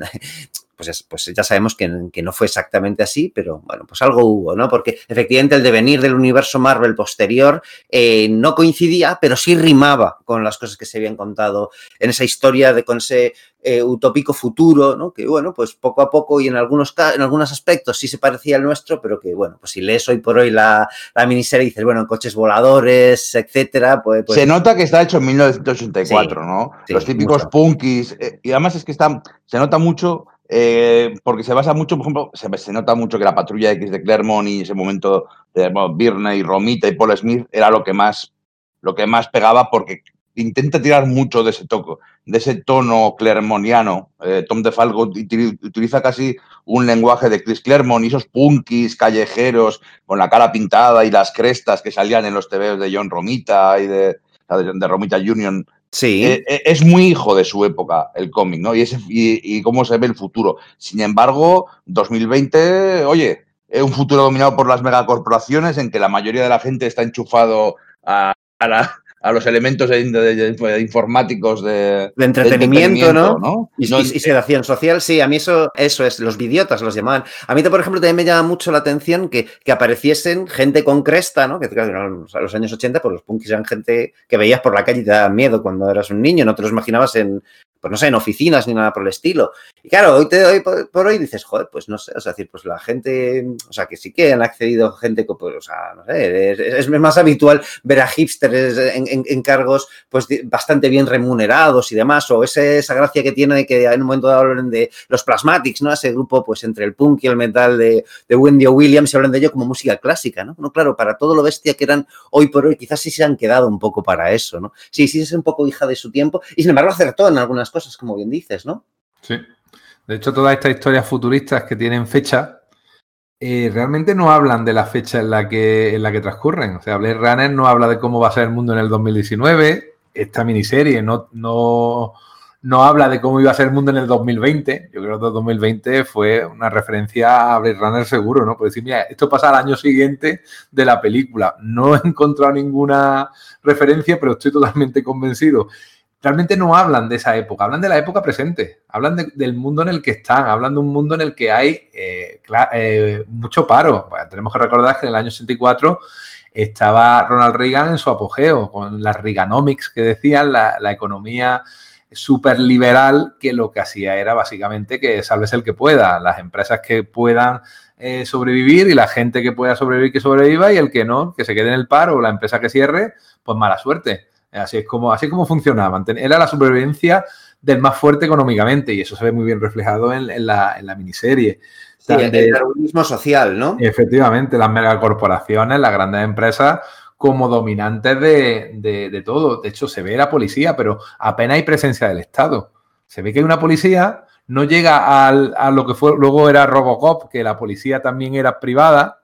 pues, pues, ya sabemos que, que, no fue exactamente así, pero bueno, pues algo hubo, ¿no? Porque efectivamente el devenir del universo Marvel posterior eh, no coincidía, pero sí rimaba con las cosas que se habían contado en esa historia de con ese eh, utópico futuro, ¿no? Que bueno, pues poco a poco y en algunos, en algunos aspectos sí se parecía al nuestro, pero que bueno, pues si lees hoy por hoy la, la miniserie y dices, bueno, coches voladores, etcétera, pues, pues... Se nota que está hecho en 1984, sí, ¿no? Sí, Los típicos mucho. punkis, eh, y además es que está, se nota mucho eh, porque se basa mucho, por ejemplo, se, nota mucho que la patrulla X de Claremont y ese momento de bueno, Birney, Romita y Paul Smith era lo que más, lo que más pegaba porque intenta tirar mucho de ese toco, de ese tono clermontiano. Eh, Tom DeFalco utiliza casi un lenguaje de Chris Claremont y esos punkis callejeros con la cara pintada y las crestas que salían en los TVs de John Romita y de, de, de Romita Union Sí. Eh, es muy hijo de su época el cómic, ¿no? Y, cómo se ve el futuro. Sin embargo, 2020, oye, es un futuro dominado por las megacorporaciones en que la mayoría de la gente está enchufado a, la, a los elementos de, de, de, informáticos de, entretenimiento, entretenimiento, ¿no? ¿no? Y, no, y, y, sedación social, sí, a mí eso, eso es, los vidiotas los llamaban. A mí, por ejemplo, también me llama mucho la atención que, que apareciesen gente con cresta, ¿no? Que claro, a los años 80, pues los punkis eran gente que veías por la calle y te daban miedo cuando eras un niño, no te los imaginabas en, pues no sé, en oficinas ni nada por el estilo. Y claro, hoy, te, hoy por, hoy dices, joder, pues no sé, o sea, decir, pues la gente, o sea, que sí que han accedido gente, pues, o sea, no sé, es, más habitual ver a hipsters en, cargos, pues bastante bien remunerados y demás, o esa gracia que tiene que en un momento dado hablan de los Plasmatics, ¿no? Ese grupo, pues entre el punk y el metal de, de Wendy o Williams, se hablan de ello como música clásica, ¿no? No, claro, para todo lo bestia que eran hoy por hoy, quizás sí se han quedado un poco para eso, ¿no? Sí, sí es un poco hija de su tiempo, y sin embargo acertó en algunas cosas, como bien dices, ¿no? Sí. De hecho, todas estas historias futuristas que tienen fecha, eh, realmente no hablan de la fecha en la, que, en la que transcurren. O sea, Blade Runner no habla de cómo va a ser el mundo en el 2019. Esta miniserie no, no, no habla de cómo iba a ser el mundo en el 2020. Yo creo que el 2020 fue una referencia a Blade Runner seguro, ¿no? Por decir, mira, esto pasa al año siguiente de la película. No he [laughs] encontrado ninguna referencia, pero estoy totalmente convencido realmente no hablan de esa época, hablan de la época presente, hablan de, del mundo en el que están, hablan de un mundo en el que hay eh, eh, mucho paro. Bueno, tenemos que recordar que en el año 64 estaba Ronald Reagan en su apogeo, con las Reaganomics que decían, la, la economía súper liberal que lo que hacía era básicamente que salves el que pueda, las empresas que puedan eh, sobrevivir y la gente que pueda sobrevivir que sobreviva y el que no, que se quede en el paro o la empresa que cierre, pues mala suerte. Así es como, así es como funcionaba. Era la supervivencia del más fuerte económicamente y eso se ve muy bien reflejado en, la, miniserie. Sí, el, el social, ¿no? Efectivamente, las megacorporaciones, las grandes empresas como dominantes de, todo. De hecho, se ve la policía, pero apenas hay presencia del Estado. Se ve que hay una policía, no llega a lo que fue luego era Robocop, que la policía también era privada,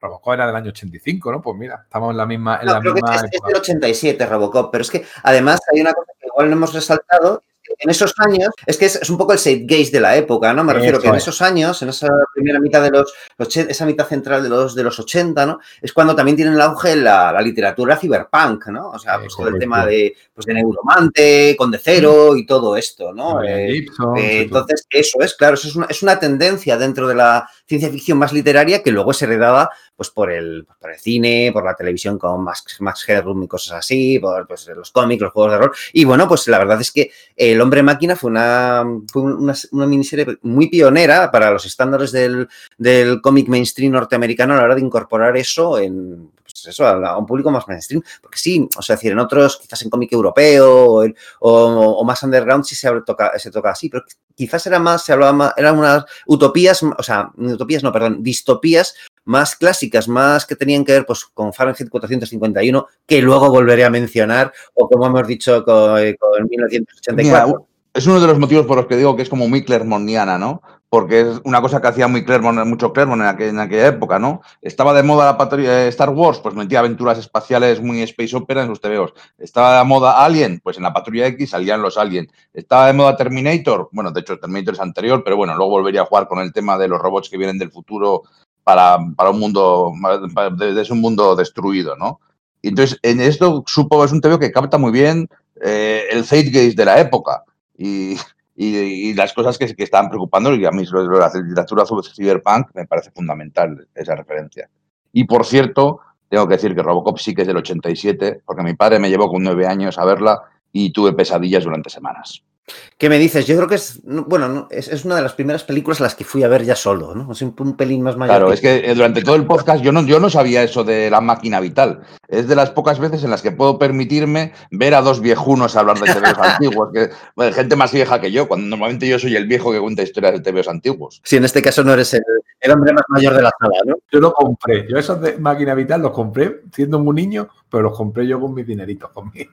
Robocop era del año 85, ¿no? Pues mira, estamos en la misma. En la creo misma que es, del 87 Robocop, pero es que además hay una cosa que igual no hemos resaltado. En esos años, es que es, un poco el gaze de la época, ¿no? Me refiero que en esos años, en esa primera mitad de los, esa mitad central de los, de los 80, ¿no? Es cuando también tiene el auge la, literatura cyberpunk, ¿no? O sea, pues todo el tema de, pues, de Neuromante, con De Cero y todo esto, ¿no? Eh, eh, entonces, eso es, claro, eso es una, es una tendencia dentro de la ciencia ficción más literaria que luego es heredada pues por el, pues, por el cine, por la televisión con Max, Max Headroom y cosas así, por pues, los cómics, los juegos de rol. Y bueno, pues la verdad es que El Hombre Máquina fue una, fue una, miniserie muy pionera para los estándares del, del cómic mainstream norteamericano a la hora de incorporar eso en, pues eso, a, un público más mainstream. Porque sí, o sea, decir, en otros, quizás en cómic europeo o, más underground sí se, toca, se toca así, pero quizás era más, se hablaba más, eran unas utopías, o sea, utopías, no, perdón, distopías más clásicas, más que tenían que ver pues, con Fahrenheit 451, que luego volveré a mencionar, o como hemos dicho con, 1984. es uno de los motivos por los que digo que es como muy clermontiana, ¿no? Porque es una cosa que hacía muy Claremont, mucho Claremont en aquella, época, ¿no? Estaba de moda la patrulla de Star Wars, pues metía aventuras espaciales muy space opera en sus TVOs. Estaba de moda Alien, pues en la patrulla X salían los Alien. Estaba de moda Terminator, bueno, de hecho Terminator es anterior, pero bueno, luego volvería a jugar con el tema de los robots que vienen del futuro para, para un mundo, desde un mundo destruido, ¿no? Y entonces, en esto supo, es un TV que capta muy bien eh, el zeitgeist de la época y, y, las cosas que, que estaban preocupando, y a mí la literatura sobre cyberpunk me parece fundamental esa referencia. Y por cierto, tengo que decir que Robocop sí que es del 87, porque mi padre me llevó con nueve años a verla y tuve pesadillas durante semanas. ¿Qué me dices? Yo creo que es, bueno, es, una de las primeras películas a las que fui a ver ya solo, ¿no? Es un, pelín más mayor. Claro, es que eh, durante todo el podcast yo no, yo no sabía eso de la máquina vital. Es de las pocas veces en las que puedo permitirme ver a dos viejunos hablar de TVOs [laughs] antiguos, que gente más vieja que yo, cuando normalmente yo soy el viejo que cuenta historias de TVOs antiguos. Sí, en este caso no eres el, hombre más mayor de la sala, ¿no? Yo lo compré, yo esos de máquina vital los compré siendo un niño, pero los compré yo con mis dineritos, conmigo.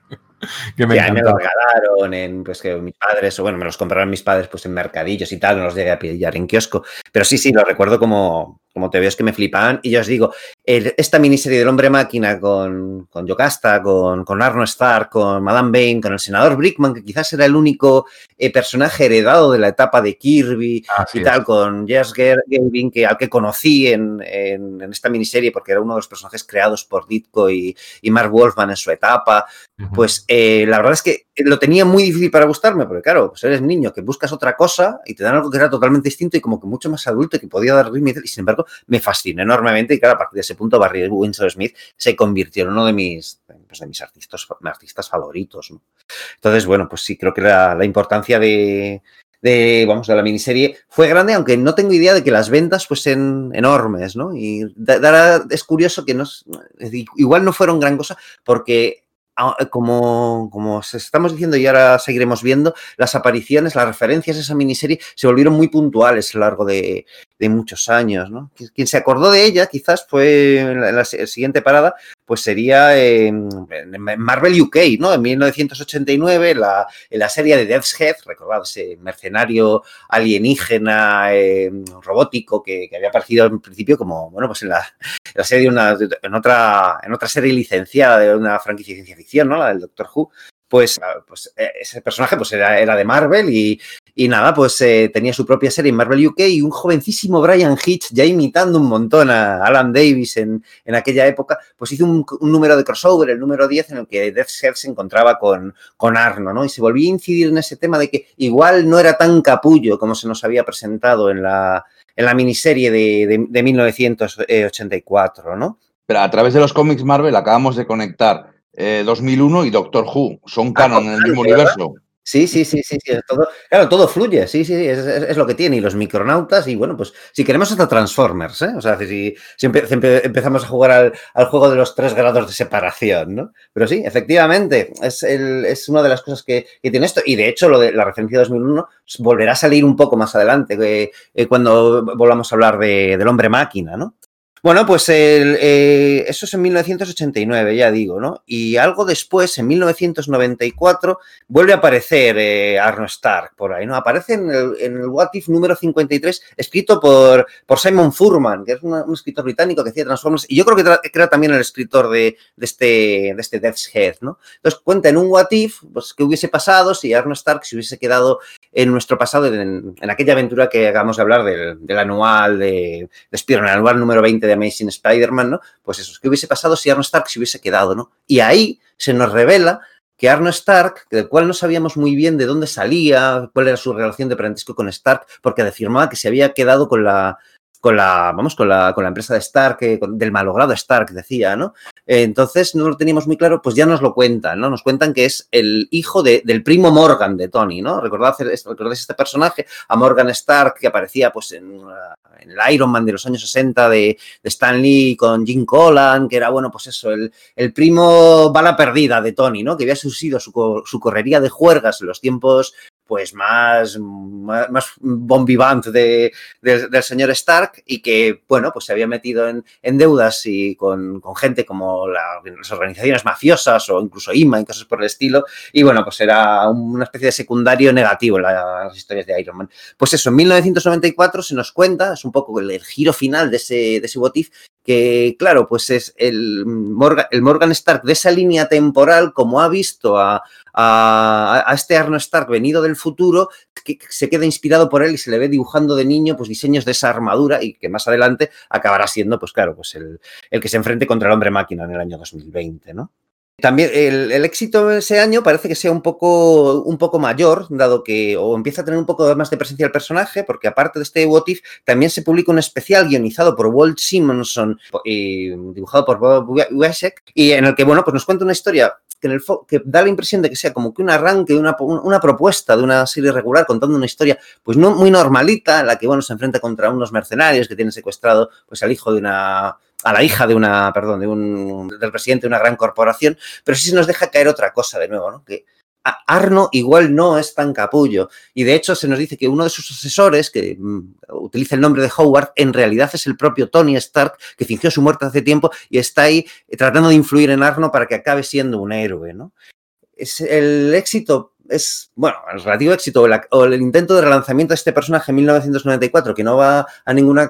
Que me, me lo regalaron en, pues que mis padres, o bueno, me los compraron mis padres pues en mercadillos y tal, no los llegué a pillar en kiosco. Pero sí, sí, lo recuerdo como, como te es que me flipaban. Y ya os digo, esta miniserie del hombre máquina con, con Yocasta, con, con Arno Stark, con Madame Bane, con el senador Brickman, que quizás era el único eh, personaje heredado de la etapa de Kirby y tal, con Jess Gavin, que, al que conocí en, en, esta miniserie porque era uno de los personajes creados por Ditko y, y Mark Wolfman en su etapa. Pues eh, la verdad es que lo tenía muy difícil para gustarme, porque claro, pues eres niño que buscas otra cosa y te dan algo que era totalmente distinto y como que mucho más adulto que podía dar ritmo y sin embargo me fascinó enormemente y claro, a partir de ese punto Barry Winsor Smith se convirtió en uno de mis, pues, de mis artistas, artistas favoritos. Entonces, bueno, pues sí, creo que la, importancia de, de, vamos, de la miniserie fue grande, aunque no tengo idea de que las ventas fuesen enormes, ¿no? Y es curioso que no, igual no fueron gran cosa porque como, como estamos diciendo y ahora seguiremos viendo, las apariciones, las referencias a esa miniserie se volvieron muy puntuales a lo largo de, de muchos años. ¿no? Quien se acordó de ella quizás fue en la, siguiente parada, pues sería en, Marvel UK, ¿no? En 1989, la, en la serie de Death's Head, recordad ese mercenario alienígena eh, robótico que, había aparecido en principio como, bueno, pues en la, serie una, en otra, en otra serie licenciada de una franquicia de ciencia ficción, ¿no? La del Doctor Who pues, ah, pues eh, ese personaje pues era, de Marvel y, nada, pues eh, tenía su propia serie en Marvel UK y un jovencísimo Brian Hitch, ya imitando un montón a Alan Davis en, en aquella época, pues hizo un, número de crossover, el número 10, en el que Death Head se encontraba con, con Arno, ¿no? Y se volvió a incidir en ese tema de que igual no era tan capullo como se nos había presentado en la, en la miniserie de, de, de 1984, ¿no? Pero a través de los cómics Marvel acabamos de conectar 2001 eh, y Doctor Who. Son ah, canon en el mismo universo. Sí, sí, sí, sí, sí, todo, claro, todo fluye, sí, sí, es, es, es, lo que tiene, y los micronautas, y bueno, pues si queremos hasta Transformers, ¿eh? O sea, si, si empe, empezamos a jugar al, al, juego de los tres grados de separación, ¿no? Pero sí, efectivamente, es, el, es una de las cosas que, que, tiene esto, y de hecho lo de la referencia de 2001 volverá a salir un poco más adelante, eh, eh, cuando volvamos a hablar de, del hombre máquina, ¿no? Bueno, pues eh, eso es en 1989, ya digo, ¿no? Y algo después, en 1994, vuelve a aparecer eh, Arno Stark por ahí, ¿no? Aparece en el, en el What If número 53, escrito por, por Simon Furman, que es un escritor británico que hacía Transformers, y yo creo que, que era también el escritor de, de, este, de este Death's Head, ¿no? Entonces cuenta en un What If, pues, qué hubiese pasado si Arno Stark se hubiese quedado en nuestro pasado, en, aquella aventura que acabamos de hablar del, del anual de, de Spider-Man, el anual número 20 de Amazing Spider-Man, ¿no? Pues eso, ¿qué hubiese pasado si Arno Stark se hubiese quedado, ¿no? Y ahí se nos revela que Arno Stark, del cual no sabíamos muy bien de dónde salía, cuál era su relación de parentesco con Stark, porque afirmaba que se había quedado con la, con la, vamos, con la, con la empresa de Stark, eh, del malogrado Stark, decía, ¿no? Eh, entonces no lo teníamos muy claro, pues ya nos lo cuentan, ¿no? Nos cuentan que es el hijo de, del primo Morgan de Tony, ¿no? ¿Recordad, ¿Recordáis este personaje? A Morgan Stark, que aparecía pues en, el Iron Man de los años 60 de, de, Stan Lee con Jim Collan, que era, bueno, pues eso, el, el primo bala perdida de Tony, ¿no? Que había sido su, su correría de juergas en los tiempos pues más, más, más de, de, del señor Stark y que, bueno, pues se había metido en, en deudas y con, con gente como la, las organizaciones mafiosas o incluso IMA y cosas por el estilo. Y bueno, pues era una especie de secundario negativo en la, las historias de Iron Man. Pues eso, en 1994 se nos cuenta, es un poco el, el giro final de ese, de ese botif, que claro, pues es el Morgan, el Morgan Stark de esa línea temporal, como ha visto a, a, este Arno Stark venido del futuro, que se queda inspirado por él y se le ve dibujando de niño pues diseños de esa armadura y que más adelante acabará siendo, pues claro, pues el, el que se enfrente contra el hombre máquina en el año 2020, ¿no? También el, el, éxito ese año parece que sea un poco, un poco mayor, dado que o empieza a tener un poco más de presencia el personaje, porque aparte de este What también se publica un especial guionizado por Walt Simonson y dibujado por Bob Wesek, y en el que, bueno, pues nos cuenta una historia que, da la impresión de que sea como que un arranque, una, una propuesta de una serie regular contando una historia pues no muy normalita, en la que, bueno, se enfrenta contra unos mercenarios que tienen secuestrado pues al hijo de una a la hija de una, perdón, de un, del presidente de una gran corporación, pero sí se nos deja caer otra cosa de nuevo, ¿no? Que Arno igual no es tan capullo. Y de hecho se nos dice que uno de sus asesores, que mm, utiliza el nombre de Howard, en realidad es el propio Tony Stark, que fingió su muerte hace tiempo y está ahí tratando de influir en Arno para que acabe siendo un héroe, ¿no? Es el éxito es, bueno, el relativo éxito. O, el intento de relanzamiento de este personaje en 1994, que no va a ninguna,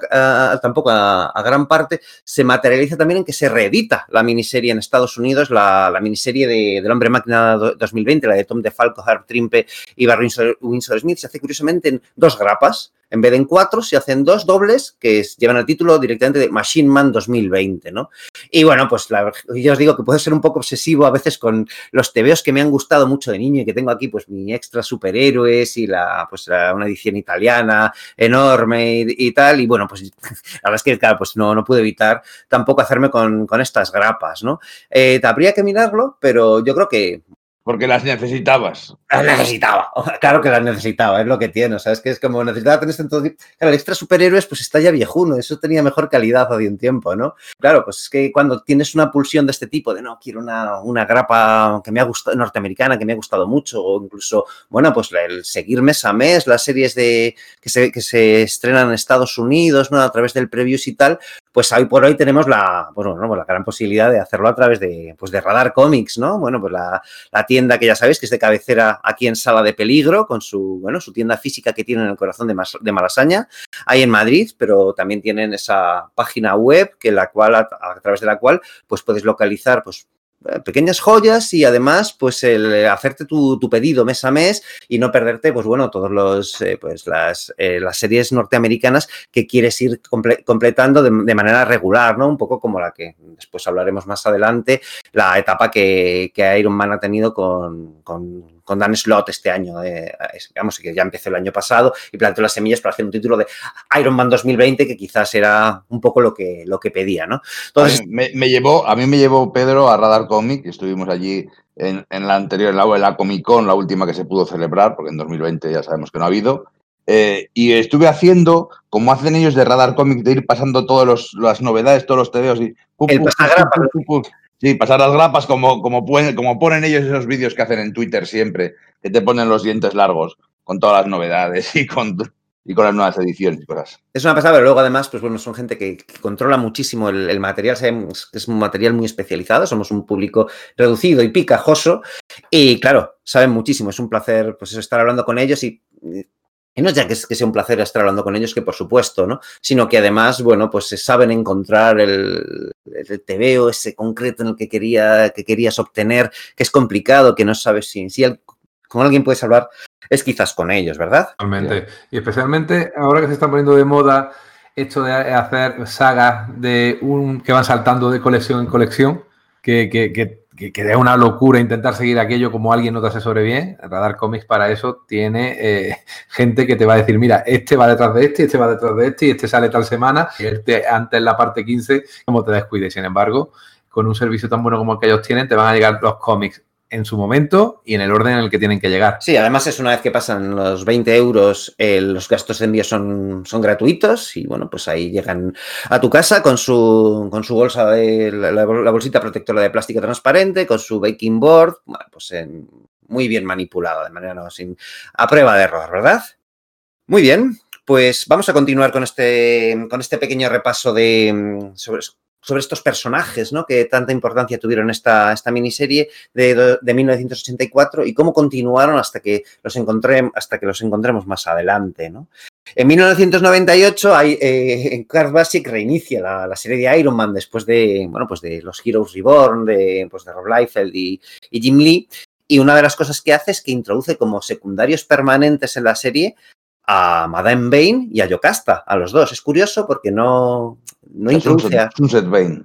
tampoco a, gran parte, se materializa también en que se reedita la miniserie en Estados Unidos, la, la miniserie de, del Hombre Máquina 2020, la de Tom DeFalco, Harp Trimpe y Barry Winsor, Winsor Smith, se hace curiosamente en dos grapas, en vez de en cuatro, se hacen dos dobles que llevan el título directamente de Machine Man 2020, ¿no? Y bueno, pues la, yo os digo que puedo ser un poco obsesivo a veces con los tebeos que me han gustado mucho de niño y que tengo aquí, pues mi extra superhéroes y la, pues la, una edición italiana enorme y, tal. Y bueno, pues [laughs] la verdad es que, claro, pues no, no pude evitar tampoco hacerme con, con estas grapas, ¿no? Eh, habría que mirarlo, pero yo creo que porque las necesitabas. Las necesitaba. [laughs] Claro que las necesitaba, es lo que tiene. O sea, es que es como necesitaba tener este. Claro, el extra superhéroes, pues está ya viejuno. Eso tenía mejor calidad hace un tiempo, ¿no? Claro, pues es que cuando tienes una pulsión de este tipo, de no, quiero una, una grapa que me ha gustado, norteamericana, que me ha gustado mucho, o incluso, bueno, pues el seguir mes a mes las series de que se, que se estrenan en Estados Unidos, ¿no? A través del previews y tal, pues hoy por hoy tenemos la, bueno, ¿no? la gran posibilidad de hacerlo a través de, pues de Radar Comics, ¿no? Bueno, pues la, la tienda que ya sabéis que es de cabecera aquí en Sala de Peligro, con su, bueno, su tienda física que tiene en el corazón de, de Malasaña, ahí en Madrid, pero también tienen esa página web que la cual, a, a través de la cual, pues puedes localizar, pues pequeñas joyas y además pues el hacerte tu, pedido mes a mes y no perderte pues bueno todos los eh, pues las, eh, las series norteamericanas que quieres ir comple completando de, manera regular no un poco como la que después hablaremos más adelante la etapa que, que Iron Man ha tenido con con Dan Slott este año, eh, digamos que ya empezó el año pasado y plantó las semillas para hacer un título de Iron Man 2020 que quizás era un poco lo que, lo que pedía, ¿no? Entonces, a mí me, llevó, a mí me llevó Pedro a Radar Comic, estuvimos allí en, la anterior, en la, la Comic Con, la última que se pudo celebrar, porque en 2020 ya sabemos que no ha habido, eh, y estuve haciendo, como hacen ellos de Radar Comics, de ir pasando todas las novedades, todos los tebeos y... Sí, pasar las grapas como, como, como ponen ellos esos vídeos que hacen en Twitter siempre, que te ponen los dientes largos con todas las novedades y con, y con las nuevas ediciones y cosas. Es una pasada, pero luego además, pues bueno, son gente que, controla muchísimo el, material, sabemos que es un material muy especializado, somos un público reducido y picajoso y claro, saben muchísimo, es un placer pues estar hablando con ellos y y no es ya que, sea un placer estar hablando con ellos, que por supuesto, ¿no? Sino que además, bueno, pues se saben encontrar el, el veo ese concreto en el que, quería, que querías obtener, que es complicado, que no sabes si, si con alguien puedes hablar, es quizás con ellos, ¿verdad? Totalmente. Y especialmente ahora que se están poniendo de moda esto de hacer sagas de un que van saltando de colección en colección, que, que, que que, que es una locura intentar seguir aquello como alguien no te asesore bien. Radar Comics para eso tiene eh, gente que te va a decir, mira, este va detrás de este, este va detrás de este y este sale tal semana, y este antes en la parte 15, como te descuides. Sin embargo, con un servicio tan bueno como el que ellos tienen, te van a llegar los cómics en su momento y en el orden en el que tienen que llegar. Sí, además es una vez que pasan los 20 euros, los gastos de envío son, son gratuitos y bueno, pues ahí llegan a tu casa con su, con su bolsa de la, bolsita protectora de plástico transparente, con su baking board, bueno, pues muy bien manipulado, de manera no, sin, a prueba de error, ¿verdad? Muy bien, pues vamos a continuar con este, con este pequeño repaso de, sobre, sobre estos personajes, ¿no? Que tanta importancia tuvieron esta, esta miniserie de, de 1984 y cómo continuaron hasta que los encontré, hasta que los encontremos más adelante, ¿no? En 1998, hay, eh, Basic reinicia la, serie de Iron Man después de, bueno, pues de los Heroes Reborn, de, pues de Rob Liefeld y, y Jim Lee. Y una de las cosas que hace es que introduce como secundarios permanentes en la serie a Madame Bane y a Yocasta, a los dos. Es curioso porque no, no introduce a... Sunset Bane.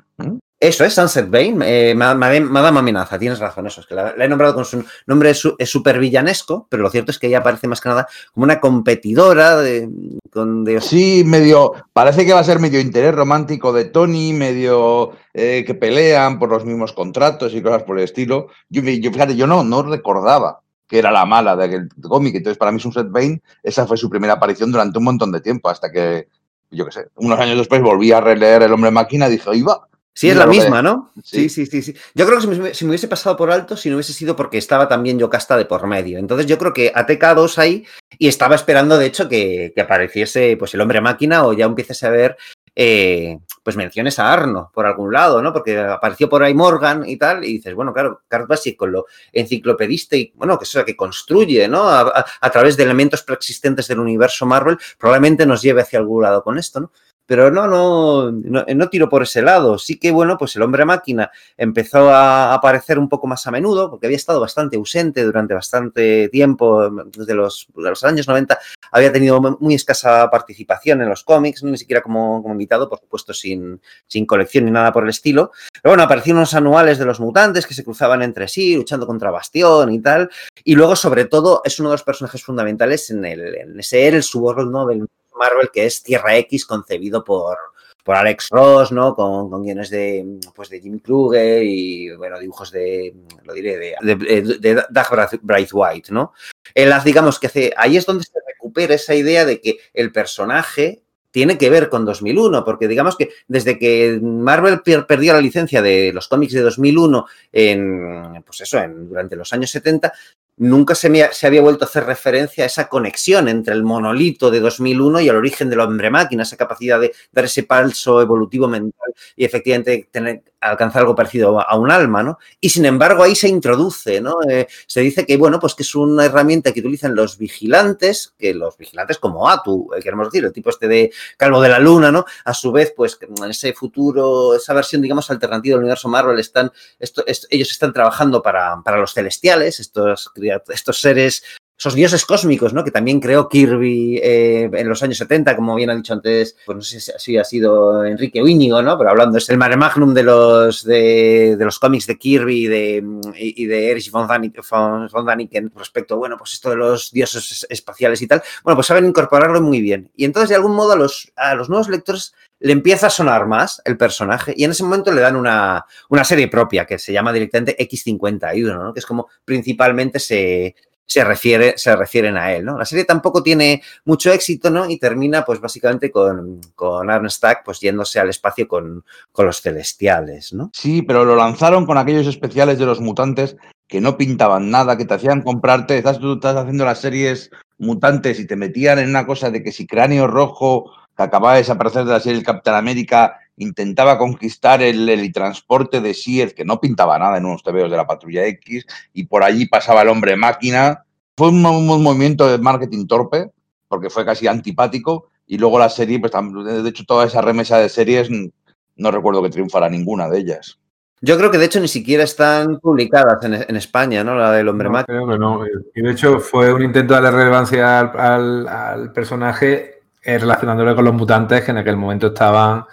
Eso es, Sunset Bane, eh, Madame Amenaza, tienes razón, eso es que la, he nombrado con su nombre es súper villanesco, pero lo cierto es que ella aparece más que nada como una competidora de, con Sí, medio, parece que va a ser medio interés romántico de Tony, medio eh, que pelean por los mismos contratos y cosas por el estilo. Yo, yo fíjate, yo no, no recordaba que era la mala de aquel cómic. Entonces, para mí, Sunset Bane, esa fue su primera aparición durante un montón de tiempo, hasta que, yo qué sé, unos años después volví a releer El Hombre Máquina y dije, iba. Sí, es la misma, ¿no? Sí. sí. sí, sí, Yo creo que si me, hubiese pasado por alto, si no hubiese sido porque estaba también Yocasta de por medio. Entonces yo creo que ATK2 ahí y estaba esperando, de hecho, que, que, apareciese pues el hombre máquina o ya empieces a ver eh, pues menciones a Arno por algún lado, ¿no? Porque apareció por ahí Morgan y tal, y dices, bueno, claro, Cart Basic con lo enciclopedista y, bueno, que eso que construye, ¿no? A, a, través de elementos preexistentes del universo Marvel, probablemente nos lleve hacia algún lado con esto, ¿no? Pero no, no, no, no tiro por ese lado. Sí que, bueno, pues el hombre máquina empezó a aparecer un poco más a menudo, porque había estado bastante ausente durante bastante tiempo, desde los, años 90, había tenido muy escasa participación en los cómics, ni siquiera como, invitado, por supuesto, sin, sin colección ni nada por el estilo. Pero bueno, aparecieron unos anuales de los mutantes que se cruzaban entre sí, luchando contra Bastión y tal. Y luego, sobre todo, es uno de los personajes fundamentales en, el, en ese el subworld ¿no? del Marvel, que es Tierra X, concebido por, por Alex Ross, ¿no? Con, con, guiones de, pues de Jim Kruger y, bueno, dibujos de, lo diré, de, de, de Doug Braithwaite, ¿no? Las, digamos, que hace, ahí es donde se recupera esa idea de que el personaje tiene que ver con 2001, porque digamos que desde que Marvel perdió la licencia de los cómics de 2001 en, pues eso, durante los años 70, nunca se, me, se, había vuelto a hacer referencia a esa conexión entre el monolito de 2001 y el origen del hombre-máquina, esa capacidad de dar ese palso evolutivo mental y efectivamente tener, alcanzar algo parecido a un alma, ¿no? Y sin embargo ahí se introduce, ¿no? Eh, se dice que, bueno, pues que es una herramienta que utilizan los vigilantes, que los vigilantes como Atu, eh, queremos decir, el tipo este de Calvo de la Luna, ¿no? A su vez, pues en ese futuro, esa versión, digamos, alternativa del universo Marvel, están, ellos están trabajando para, para los celestiales, estos, estos seres esos dioses cósmicos, ¿no? Que también creó Kirby eh, en los años 70, como bien ha dicho antes, pues no sé si ha sido Enrique Íñigo, ¿no? Pero hablando, es el mare magnum de los, de, los cómics de Kirby y de, y de Erich von, Daniken respecto, bueno, pues esto de los dioses espaciales y tal. Bueno, pues saben incorporarlo muy bien. Y entonces, de algún modo, a los, a los nuevos lectores le empieza a sonar más el personaje y en ese momento le dan una, una serie propia que se llama directamente X51, ¿no? que es como principalmente se, se, refiere, se refieren a él. ¿no? La serie tampoco tiene mucho éxito ¿no? y termina pues básicamente con, con Arn Stack pues yéndose al espacio con, con los celestiales. ¿no? Sí, pero lo lanzaron con aquellos especiales de los mutantes que no pintaban nada, que te hacían comprarte, estás, tú estás haciendo las series mutantes y te metían en una cosa de que si cráneo rojo que acababa de desaparecer de la serie el Capitán América, intentaba conquistar el helitransporte de Sier, que no pintaba nada en unos tebeos de la Patrulla X, y por allí pasaba el hombre máquina. Fue un, movimiento de marketing torpe, porque fue casi antipático, y luego la serie, pues de hecho toda esa remesa de series, no recuerdo que triunfara ninguna de ellas. Yo creo que de hecho ni siquiera están publicadas en, España, ¿no? La del hombre máquina. Creo que no. Y de hecho fue un intento de darle relevancia al, al personaje eh, relacionándolo con los mutantes que en aquel momento estaban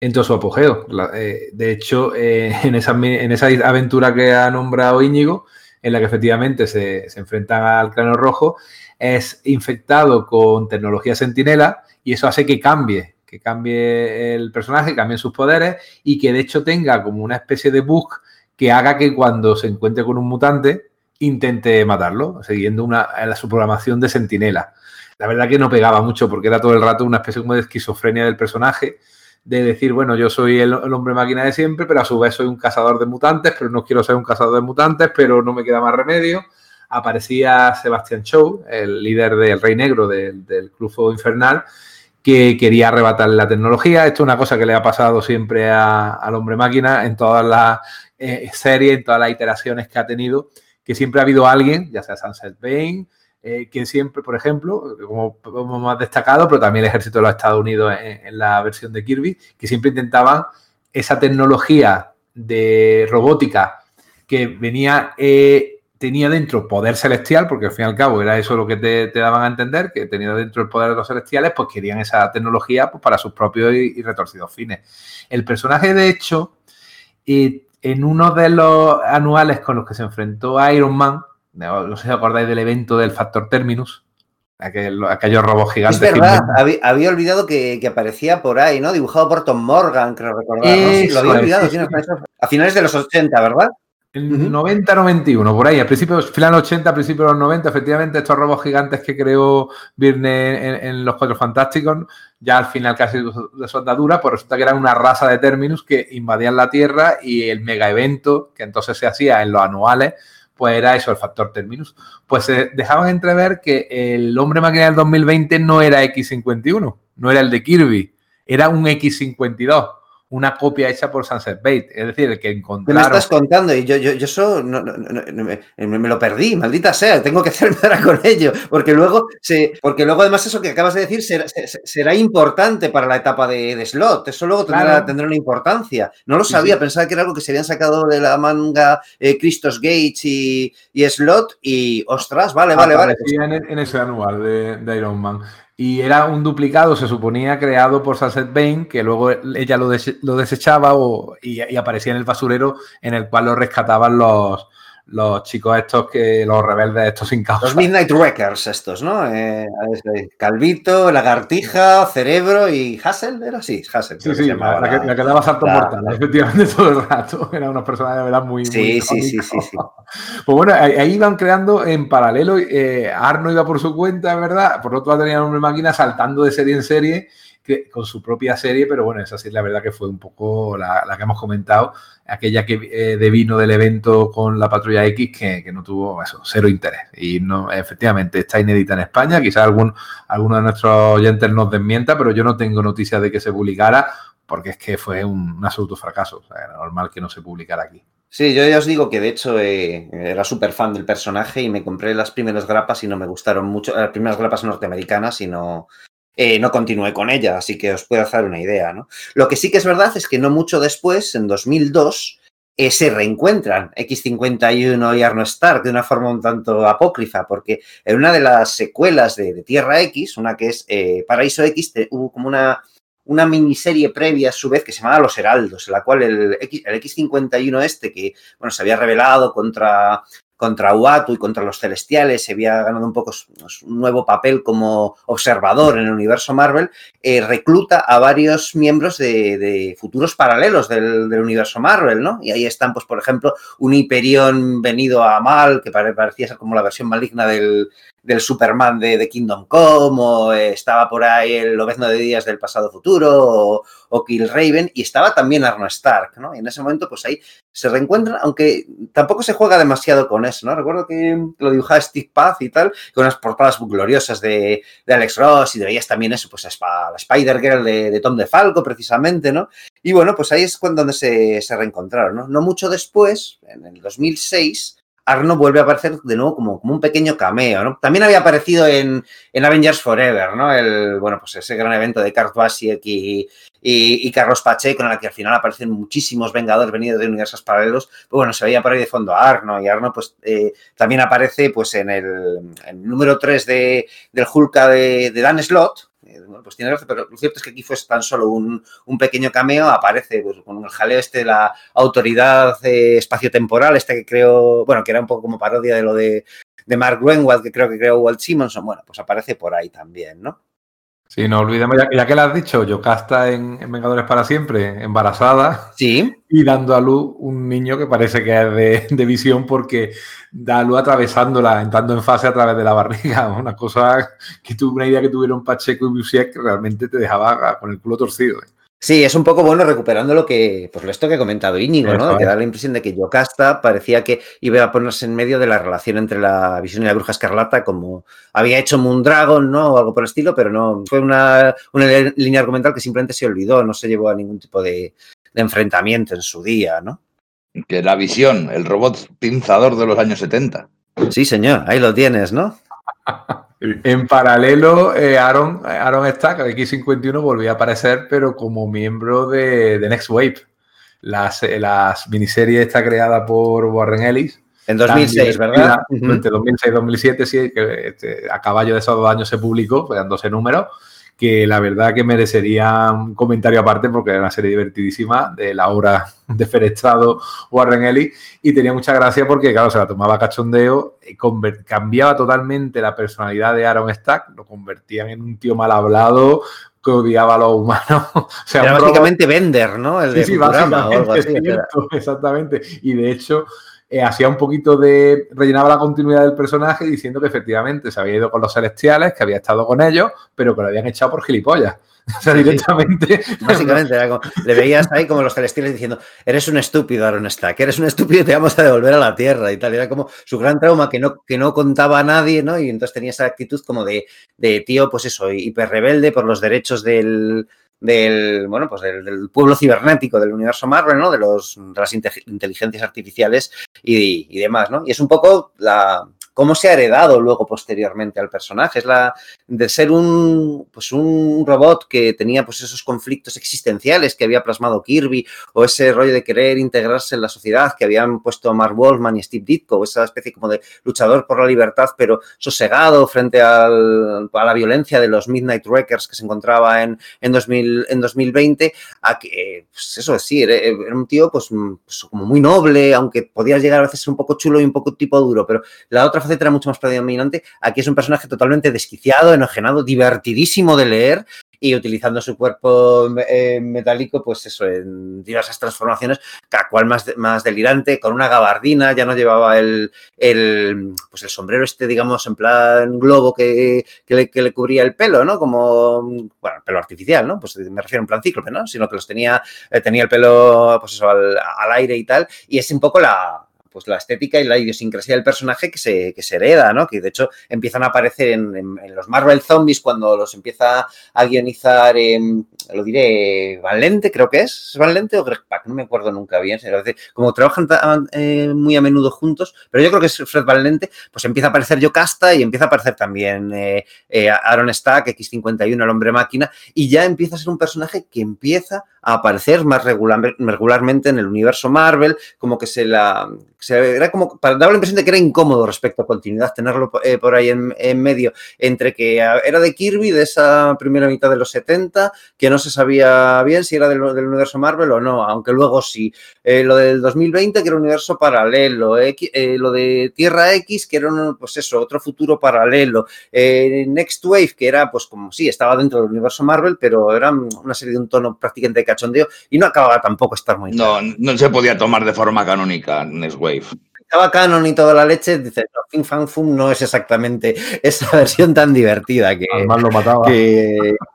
en todo su apogeo. Eh, de hecho, eh, [laughs] en, esa, en, esa, aventura que ha nombrado Íñigo, en la que efectivamente se, se enfrentan al cráneo rojo, es infectado con tecnología sentinela y eso hace que cambie, que cambie el personaje, cambien sus poderes y que de hecho tenga como una especie de bug que haga que cuando se encuentre con un mutante intente matarlo, siguiendo una, su programación de sentinela la verdad que no pegaba mucho porque era todo el rato una especie como de esquizofrenia del personaje, de decir, bueno, yo soy el, hombre máquina de siempre, pero a su vez soy un cazador de mutantes, pero no quiero ser un cazador de mutantes, pero no me queda más remedio. Aparecía Sebastian Shaw, el líder del Rey Negro del, Club Fuego Infernal, que quería arrebatar la tecnología. Esto es una cosa que le ha pasado siempre al hombre máquina en todas las eh, series, en todas las iteraciones que ha tenido, que siempre ha habido alguien, ya sea Sunset Bane, eh, que siempre, por ejemplo, como, más destacado, pero también el ejército de los Estados Unidos en, la versión de Kirby, que siempre intentaban esa tecnología de robótica que venía, eh, tenía dentro poder celestial, porque al fin y al cabo era eso lo que te, daban a entender, que tenía dentro el poder de los celestiales, pues querían esa tecnología pues, para sus propios y, retorcidos fines. El personaje, de hecho, eh, en uno de los anuales con los que se enfrentó Iron Man, no, [laughs] sé si acordáis del evento del Factor Terminus, aquellos robos gigantes. Es verdad, había, olvidado que, aparecía por ahí, ¿no? Dibujado por Tom Morgan, creo recordar. lo había olvidado, a finales de los 80, ¿verdad? El 90-91, por ahí, al principio, final 80, a principios de los 90, efectivamente, estos robos gigantes que creó Virne en, Los Cuatro Fantásticos, ya al final casi de su andadura, pues resulta que eran una raza de Terminus que invadían la Tierra y el mega evento que entonces se hacía en los anuales pues era eso, el factor terminus. Pues se dejaban entrever que el hombre máquina del 2020 no era X51, no era el de Kirby, era un X52 una copia hecha por Sunset Bait. Es decir, el que encontraron. ¿Qué me estás contando? Y yo, yo, yo eso no, me, lo perdí, maldita sea, tengo que hacerme ahora con ello. Porque luego, se, porque luego además, eso que acabas de decir será, importante para la etapa de, slot. Eso luego tendrá, tendrá, una importancia. No lo sabía, pensaba que era algo que se habían sacado de la manga eh, Christos Gates y, slot. Y ostras, vale, vale, vale. En, ese anual de, de Iron Man. Y era un duplicado, se suponía, creado por Sunset Bane, que luego ella lo, desechaba y, aparecía en el basurero en el cual lo rescataban los, los chicos estos que, los rebeldes estos sin causa. Los Midnight Wreckers estos, ¿no? Eh, Calvito, Lagartija, Cerebro y Hassel, ¿era así? Hassel. Sí, sí, la, que, la, daba salto mortal, efectivamente, [laughs] todo el rato. Eran unas personas de verdad muy... Sí, sí, sí, sí, sí, [laughs] Pues bueno, ahí, iban creando en paralelo, eh, Arno iba por su cuenta, ¿verdad? Por otro lado tenía una máquina saltando de serie en serie con su propia serie, pero bueno, esa sí la verdad que fue un poco la, que hemos comentado, aquella que eh, del evento con la Patrulla X que, no tuvo eso, cero interés. Y no, efectivamente, está inédita en España, quizás algún, alguno de nuestros oyentes nos desmienta, pero yo no tengo noticias de que se publicara porque es que fue un, absoluto fracaso. O normal que no se publicara aquí. Sí, yo ya os digo que de hecho eh, era súper fan del personaje y me compré las primeras grapas y no me gustaron mucho, las primeras grapas norteamericanas y no, eh, no continué con ella, así que os puedo hacer una idea. ¿no? Lo que sí que es verdad es que no mucho después, en 2002, eh, se reencuentran X51 y Arno Stark de una forma un tanto apócrifa, porque en una de las secuelas de, Tierra X, una que es eh, Paraíso X, hubo como una, una miniserie previa a su vez que se llamaba Los Heraldos, en la cual el X51 este, que bueno, se había rebelado contra contra Uatu y contra los Celestiales, se había ganado un poco un nuevo papel como observador en el universo Marvel, eh, recluta a varios miembros de, futuros paralelos del, del, universo Marvel, ¿no? Y ahí están, pues, por ejemplo, un Hyperion venido a mal, que parecía ser como la versión maligna del, del Superman de, de, Kingdom Come, o eh, estaba por ahí el Lobezno de Días del pasado futuro, o, o Kill Raven, y estaba también Arno Stark, ¿no? Y en ese momento, pues ahí se reencuentran, aunque tampoco se juega demasiado con eso, ¿no? Recuerdo que lo dibujaba Steve Paz y tal, con unas portadas gloriosas de, de Alex Ross, y veías también eso, pues la Spider-Girl de, de, Tom DeFalco, precisamente, ¿no? Y bueno, pues ahí es cuando se, se reencontraron, ¿no? No mucho después, en el 2006, Arno vuelve a aparecer de nuevo como, como un pequeño cameo, ¿no? También había aparecido en, en, Avengers Forever, ¿no? El, bueno, pues ese gran evento de Kurt Basiek y, y, Carlos Pacheco, en el que al final aparecen muchísimos Vengadores venidos de universos paralelos. Pues bueno, se veía por ahí de fondo a Arno, y Arno pues eh, también aparece pues en el, en el número 3 de, del Hulka de, de Dan Slott, bueno, pues tiene gracia, pero lo cierto es que aquí fue tan solo un, un pequeño cameo, aparece pues, con el jaleo este de la autoridad eh, espaciotemporal, este que creo, bueno, que era un poco como parodia de lo de, de Mark Greenwald, que creo que creó Walt Simonson, bueno, pues aparece por ahí también, ¿no? Sí, no olvidemos, ya, ya, que lo has dicho, Yocasta en, en, Vengadores para siempre, embarazada. Sí. Y dando a luz un niño que parece que es de, de, visión porque da a luz atravesándola, entrando en fase a través de la barriga. [laughs] Una cosa que tuve una idea que tuvieron Pacheco y Busiek que realmente te dejaba con el culo torcido. ¿eh? Sí, es un poco bueno recuperando lo que, pues esto que ha comentado Íñigo, ¿no? Que da la impresión de que Yocasta parecía que iba a ponerse en medio de la relación entre la visión y la bruja escarlata, como había hecho Moondragon, ¿no? O algo por el estilo, pero no, fue una, una línea argumental que simplemente se olvidó, no se llevó a ningún tipo de, de enfrentamiento en su día, ¿no? Que la visión, el robot pinzador de los años 70. Sí, señor, ahí lo tienes, ¿no? En paralelo, eh, Aaron, Aaron Stack, X51, volvió a aparecer, pero como miembro de, de Next Wave. Las, las miniseries está creada por Warren Ellis. En 2006, ¿verdad? Entre 2006 y 2007, sí, que este, a caballo de esos dos años se publicó, pues, dándose números, que la verdad que merecería un comentario aparte porque era una serie divertidísima de la obra de Ferestrado Warren Ellis y tenía mucha gracia porque, claro, se la tomaba cachondeo, cambiaba totalmente la personalidad de Aaron Stack, lo convertían en un tío mal hablado, que odiaba a los humanos. [laughs] o sea, era básicamente. Bender, ¿no? El de sí, sí, básicamente, o algo así, [laughs] cierto, exactamente. Y de hecho, eh, hacía un poquito de. rellenaba la continuidad del personaje diciendo que efectivamente se había ido con los celestiales, que había estado con ellos, pero que lo habían echado por gilipollas. [laughs] O sea, directamente. Sí, [laughs] básicamente, era como, le veías ahí como los celestiales diciendo: Eres un estúpido, Aaron Stack, eres un estúpido y te vamos a devolver a la tierra y tal. Era como su gran trauma que no, que no contaba a nadie, ¿no? Y entonces tenía esa actitud como de, de tío, pues eso, hiper rebelde por los derechos del, del, bueno, pues del, del, pueblo cibernético del universo Marvel, ¿no? De, los, de las inteligencias artificiales y, y, demás, ¿no? Y es un poco la cómo se ha heredado luego posteriormente al personaje. Es la de ser un, pues un robot que tenía pues esos conflictos existenciales que había plasmado Kirby o ese rollo de querer integrarse en la sociedad que habían puesto Mark Wolfman y Steve Ditko, esa especie como de luchador por la libertad pero sosegado frente al, a la violencia de los Midnight Wreckers que se encontraba en, en, 2000, en 2020, a que, pues eso sí, era, era un tío pues, pues, como muy noble, aunque podía llegar a veces un poco chulo y un poco tipo duro, pero la otra faceta era mucho más predominante. Aquí es un personaje totalmente desquiciado, enojenado, divertidísimo de leer y utilizando su cuerpo eh, metálico, pues eso, en diversas transformaciones, cada cual más, más delirante, con una gabardina, ya no llevaba el, el, pues el sombrero este, digamos, en plan globo que, que, le, que le cubría el pelo, ¿no? Como, bueno, pelo artificial, ¿no? Pues me refiero en plan cíclope, ¿no? Sino que los tenía, eh, tenía el pelo, pues eso, al, al aire y tal, y es un poco la, pues la estética y la idiosincrasia del personaje que se, que se hereda, ¿no? Que de hecho empiezan a aparecer en, los Marvel Zombies cuando los empieza a guionizar, lo diré, Valente, creo que es, ¿es Valente o Greg Pak? No me acuerdo nunca bien. Como trabajan eh, muy a menudo juntos, pero yo creo que es Fred Valente, pues empieza a aparecer Yocasta y empieza a aparecer también eh, eh, Aaron Stack, X51, el hombre máquina, y ya empieza a ser un personaje que empieza a aparecer más regular, regularmente en el universo Marvel, como que se la... Era como, para dar la impresión de que era incómodo respecto a continuidad, tenerlo eh, por ahí en, en, medio, entre que era de Kirby, de esa primera mitad de los 70, que no se sabía bien si era del, del universo Marvel o no, aunque luego sí. Eh, lo del 2020, que era un universo paralelo, eh, lo de Tierra X, que era, un, pues eso, otro futuro paralelo, Next Wave, que era, pues como sí, estaba dentro del universo Marvel, pero era una serie de un tono prácticamente cachondeo y no acababa tampoco estar muy No, claro. no se podía tomar de forma canónica Next Wave. Estaba canon y toda la leche, dices, no, Fin Fan Fum no es exactamente [laughs] esa versión tan divertida que... Además lo mataba. Que... [laughs]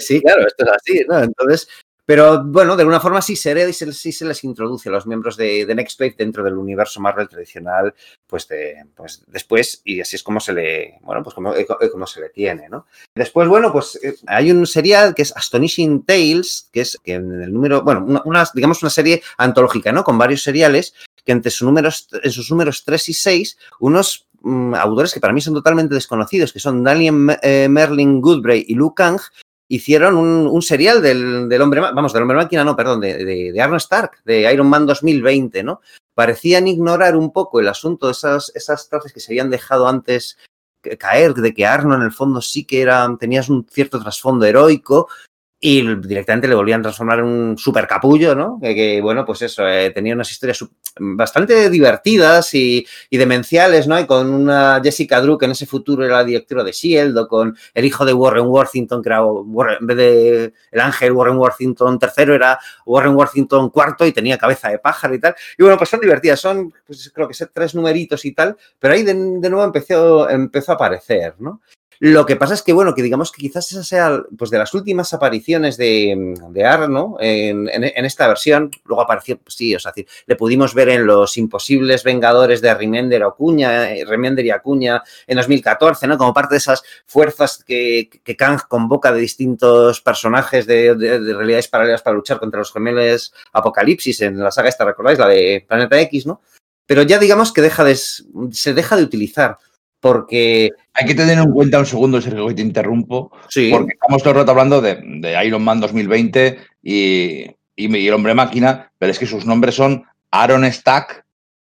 Sí, claro, esto es así, ¿no? Entonces, pero bueno, de alguna forma sí se se, les introduce a los miembros de, Next Wave dentro del universo Marvel tradicional, pues, de, pues después, y así es como se le, bueno, pues como, como se le tiene, ¿no? Después, bueno, pues hay un serial que es Astonishing Tales, que es que en el número, bueno, una, digamos una serie antológica, ¿no? Con varios seriales que entre sus números, en sus números 3 y 6, unos mm, autores que para mí son totalmente desconocidos, que son Daniel eh, Merlin Goodbray y Luke Kang, hicieron un, un serial del, del, hombre, vamos, del hombre máquina, no, perdón, de, de, de, Arnold Stark, de Iron Man 2020, ¿no? Parecían ignorar un poco el asunto de esas, esas frases que se habían dejado antes caer, de que Arnold en el fondo sí que era, tenías un cierto trasfondo heroico, y directamente le volvían a transformar en un super capullo, ¿no? Que, bueno, pues eso, eh, tenía unas historias bastante divertidas y, y, demenciales, ¿no? Y con una Jessica Drew que en ese futuro era la directora de S.H.I.E.L.D. o con el hijo de Warren Worthington, que era Warren, en vez de el ángel Warren Worthington III, era Warren Worthington IV y tenía cabeza de pájaro y tal. Y bueno, pues son divertidas, son, pues creo que tres numeritos y tal, pero ahí de, de nuevo empezó, empezó a aparecer, ¿no? Lo que pasa es que, bueno, que digamos que quizás esa sea, pues de las últimas apariciones de, de Arno en, en, esta versión, luego apareció, pues sí, o sea, le pudimos ver en Los Imposibles Vengadores de Remender, Acuña, Remender y Acuña en 2014, ¿no? Como parte de esas fuerzas que, que Kang convoca de distintos personajes de, de, de realidades paralelas para luchar contra los gemelos Apocalipsis en la saga esta, ¿recordáis? La de Planeta X, ¿no? Pero ya digamos que deja de, se deja de utilizar porque... Hay que tener en cuenta un segundo, Sergio, que te interrumpo, sí. porque estamos todo el rato hablando de, de Iron Man 2020 y, y, y, el hombre máquina, pero es que sus nombres son Aaron Stack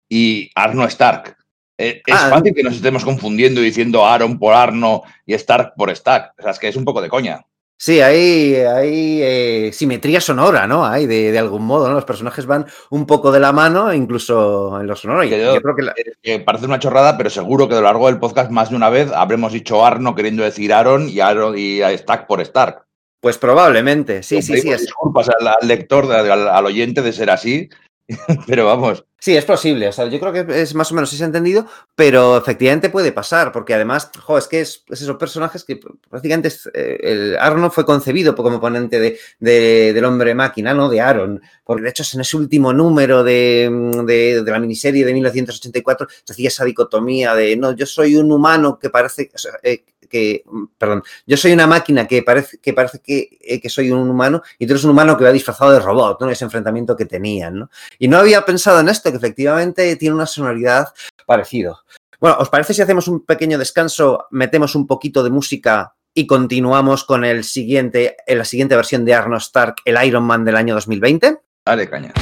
y Arno Stark. Eh, es ah, fácil que nos estemos confundiendo y diciendo Aaron por Arno y Stark por Stack. O sea, es que es un poco de coña. Sí, hay, hay eh, simetría sonora, ¿no? Hay de, de, algún modo, ¿no? Los personajes van un poco de la mano, incluso en lo sonoro. Y yo, yo, creo que, la... que, parece una chorrada, pero seguro que a lo largo del podcast más de una vez habremos dicho Arno queriendo decir Aaron y Aaron y Stack por Stark. Pues probablemente, sí, sí, sí. Disculpas al, al lector, al, al oyente de ser así, [laughs] pero vamos. Sí, es posible. O sea, yo creo que es más o menos ese entendido, pero efectivamente puede pasar, porque además, jo, es que es, es esos personajes que prácticamente eh, el Arno fue concebido como ponente de, de, del hombre máquina, ¿no? De Aaron. Porque de hecho es en ese último número de, de, de, la miniserie de 1984 se hacía esa dicotomía de no, yo soy un humano que parece. O eh, que, perdón, yo soy una máquina que parece que, parece que, eh, que soy un humano y tú eres un humano que va disfrazado de robot, ¿no? Ese enfrentamiento que tenían, ¿no? Y no había pensado en esto, que efectivamente tiene una sonoridad parecido. Bueno, ¿os parece si hacemos un pequeño descanso, metemos un poquito de música y continuamos con el siguiente, en la siguiente versión de Arno Stark, el Iron Man del año 2020? Dale, caña.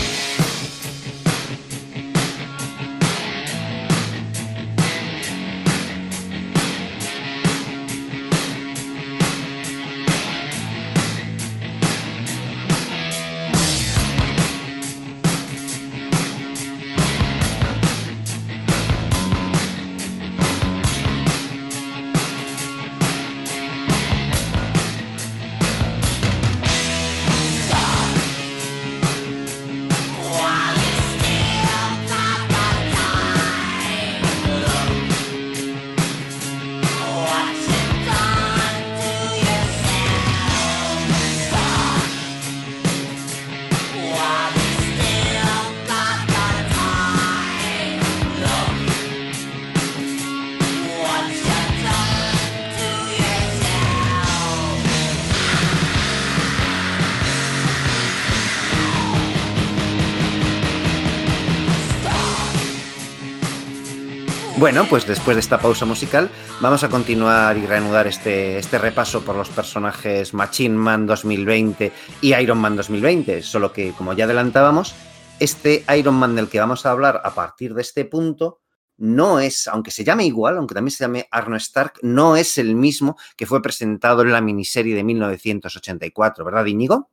Bueno, pues después de esta pausa musical, vamos a continuar y reanudar este, este repaso por los personajes Machine Man 2020 y Iron Man 2020. Solo que, como ya adelantábamos, este Iron Man del que vamos a hablar a partir de este punto no es, aunque se llame igual, aunque también se llame Arno Stark, no es el mismo que fue presentado en la miniserie de 1984, ¿verdad, Íñigo?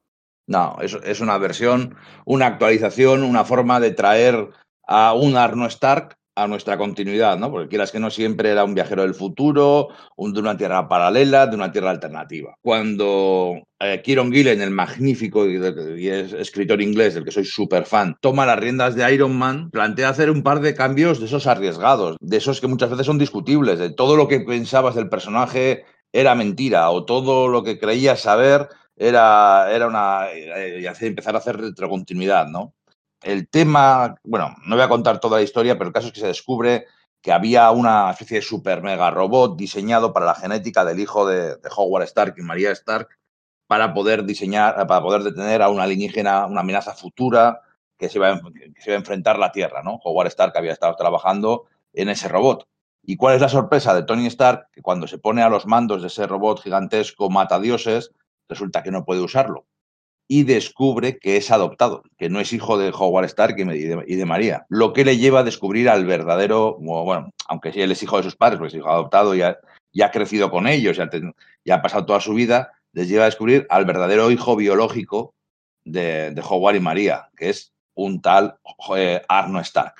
No, es, es una versión, una actualización, una forma de traer a un Arno Stark a nuestra continuidad, ¿no? Porque quieras que no siempre era un viajero del futuro, un, de una tierra paralela, de una tierra alternativa. Cuando eh, Kieron Gillen, el magnífico escritor inglés, del que soy súper fan, toma las riendas de Iron Man, plantea hacer un par de cambios de esos arriesgados, de esos que muchas veces son discutibles, de todo lo que pensabas del personaje era mentira o todo lo que creías saber era, era una... Eh, y empezar a hacer retrocontinuidad, ¿no? El tema, bueno, no voy a contar toda la historia, pero el caso es que se descubre que había una especie de super mega robot diseñado para la genética del hijo de, Howard Stark y María Stark para poder diseñar, para poder detener a una alienígena, una amenaza futura que se, iba a, que se iba a enfrentar la Tierra, ¿no? Howard Stark había estado trabajando en ese robot. ¿Y cuál es la sorpresa de Tony Stark? Que cuando se pone a los mandos de ese robot gigantesco mata dioses, resulta que no puede usarlo y descubre que es adoptado, que no es hijo de Howard Stark y de, María. Lo que le lleva a descubrir al verdadero, bueno, aunque sí él es hijo de sus padres, porque es hijo adoptado y ha, crecido con ellos, ya, ha pasado toda su vida, les lleva a descubrir al verdadero hijo biológico de, de Howard y María, que es un tal eh, Arno Stark,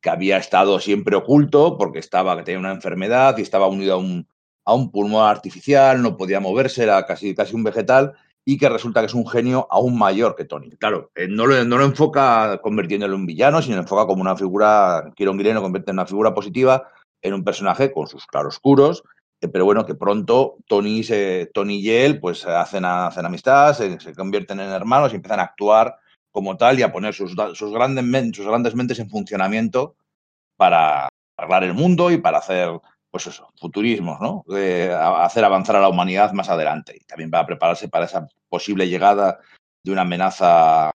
que había estado siempre oculto porque estaba, tenía una enfermedad y estaba unido a un, a un pulmón artificial, no podía moverse, era casi, casi un vegetal, y que resulta que es un genio aún mayor que Tony. Claro, eh, no lo, no lo enfoca convirtiéndolo en un villano, sino enfoca como una figura, Kieron Gillen lo convierte en una figura positiva, en un personaje con sus claroscuros, eh, pero bueno, que pronto Tony, se, Tony y él pues hacen, hacen amistad, se, se, convierten en hermanos y empiezan a actuar como tal y a poner sus, sus, grandes, sus grandes mentes en funcionamiento para arreglar el mundo y para hacer pues eso, futurismos, ¿no? De hacer avanzar a la humanidad más adelante. Y también va a prepararse para esa posible llegada de una amenaza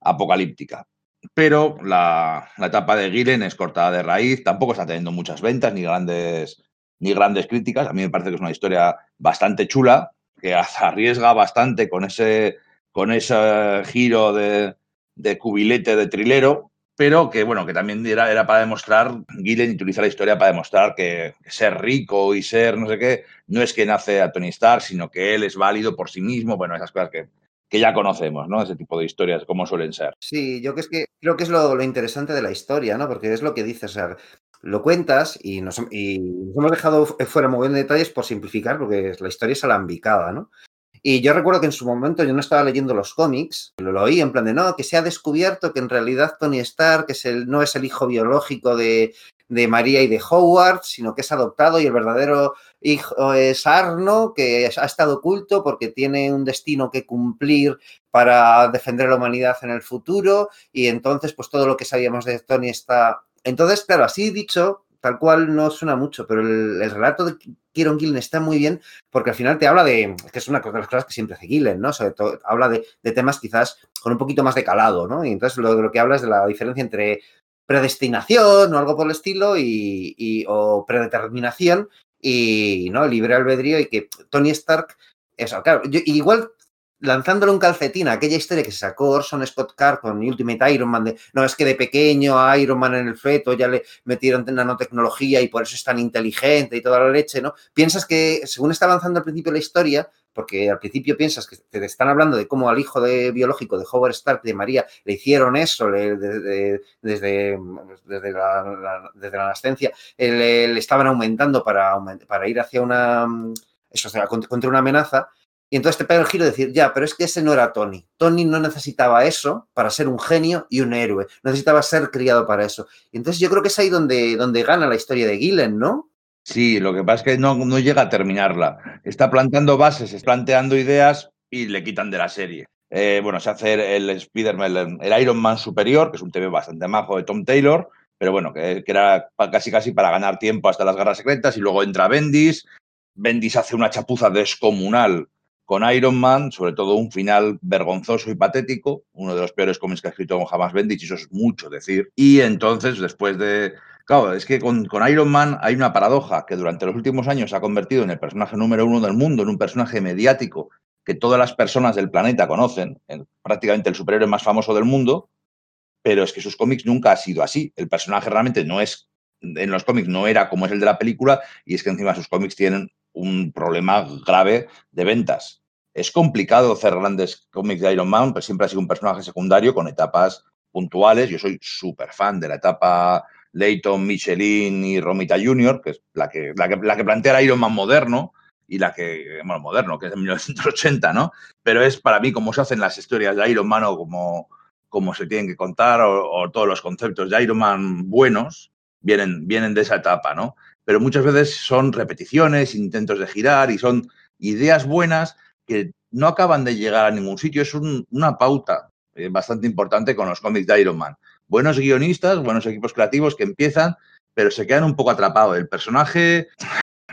apocalíptica. Pero la, la etapa de Gillen es cortada de raíz, tampoco está teniendo muchas ventas ni grandes, ni grandes críticas. A mí me parece que es una historia bastante chula, que arriesga bastante con ese, con ese giro de, de cubilete de trilero, pero que bueno, que también era, era para demostrar, Gillen utiliza la historia para demostrar que, ser rico y ser no sé qué, no es que nace a Tony Stark, sino que él es válido por sí mismo, bueno, esas cosas que, que ya conocemos, ¿no? Ese tipo de historias, cómo suelen ser. Sí, yo que es que creo que es lo, lo interesante de la historia, ¿no? Porque es lo que dices, o lo cuentas y nos, y nos hemos dejado fuera muy bien detalles por simplificar, porque la historia es alambicada, ¿no? Y yo recuerdo que en su momento yo no estaba leyendo los cómics, lo, oí en plan de no, que se ha descubierto que en realidad Tony Stark es el, no es el hijo biológico de, de María y de Howard, sino que es adoptado y el verdadero hijo es Arno, que ha estado oculto porque tiene un destino que cumplir para defender a la humanidad en el futuro y entonces pues todo lo que sabíamos de Tony está... Entonces, claro, así dicho, tal cual no suena mucho, pero el, el relato de Kieron Gillen está muy bien porque al final te habla de, que es una de las cosas que siempre hace Gillen, ¿no? Sobre todo habla de, temas quizás con un poquito más de calado, ¿no? Y entonces lo, lo que habla es de la diferencia entre predestinación o algo por el estilo y, o predeterminación y no libre albedrío y que Tony Stark eso claro igual lanzándole un calcetín a aquella historia que se sacó Orson Scott Card con Ultimate Iron Man, de, no, es que de pequeño a Iron Man en el feto ya le metieron nanotecnología y por eso es tan inteligente y toda la leche, ¿no? Piensas que, según está avanzando al principio la historia, porque al principio piensas que te están hablando de cómo al hijo de, biológico de Howard Stark, de María, le hicieron eso desde, desde, la, desde la nascencia, le, le, estaban aumentando para, para ir hacia una... Eso, o contra una amenaza, y entonces te pega el giro de decir, ya, pero es que ese no era Tony. Tony no necesitaba eso para ser un genio y un héroe. Necesitaba ser criado para eso. Y entonces yo creo que es ahí donde, donde gana la historia de Gillen, ¿no? Sí, lo que pasa es que no, no llega a terminarla. Está plantando bases, está planteando ideas y le quitan de la serie. Eh, bueno, se hace el Spider-Man, el, Iron Man superior, que es un TV bastante majo de Tom Taylor, pero bueno, que, que era casi casi para ganar tiempo hasta las guerras secretas y luego entra Bendis. Bendis hace una chapuza descomunal con Iron Man, sobre todo un final vergonzoso y patético, uno de los peores cómics que ha escrito jamás Bendis, y eso es mucho decir. Y entonces, después de, Claro, es que con, Iron Man hay una paradoja que durante los últimos años se ha convertido en el personaje número uno del mundo, en un personaje mediático que todas las personas del planeta conocen, prácticamente el superhéroe más famoso del mundo, pero es que sus cómics nunca ha sido así. El personaje realmente no es, en los cómics no era como es el de la película, y es que encima sus cómics tienen un problema grave de ventas. Es complicado hacer grandes cómics de Iron Man, pero siempre ha sido un personaje secundario con etapas puntuales. Yo soy súper fan de la etapa Leighton, Michelin y Romita Jr., que es la que, la que, la que plantea el Iron Man moderno y la que, bueno, moderno, que es de 1980, ¿no? Pero es para mí como se hacen las historias de Iron Man o como, como se tienen que contar o, todos los conceptos de Iron Man buenos vienen, vienen de esa etapa, ¿no? Pero muchas veces son repeticiones, intentos de girar y son ideas buenas que no acaban de llegar a ningún sitio. Es una pauta eh, bastante importante con los cómics de Iron Man buenos guionistas, buenos equipos creativos que empiezan, pero se quedan un poco atrapados. El personaje,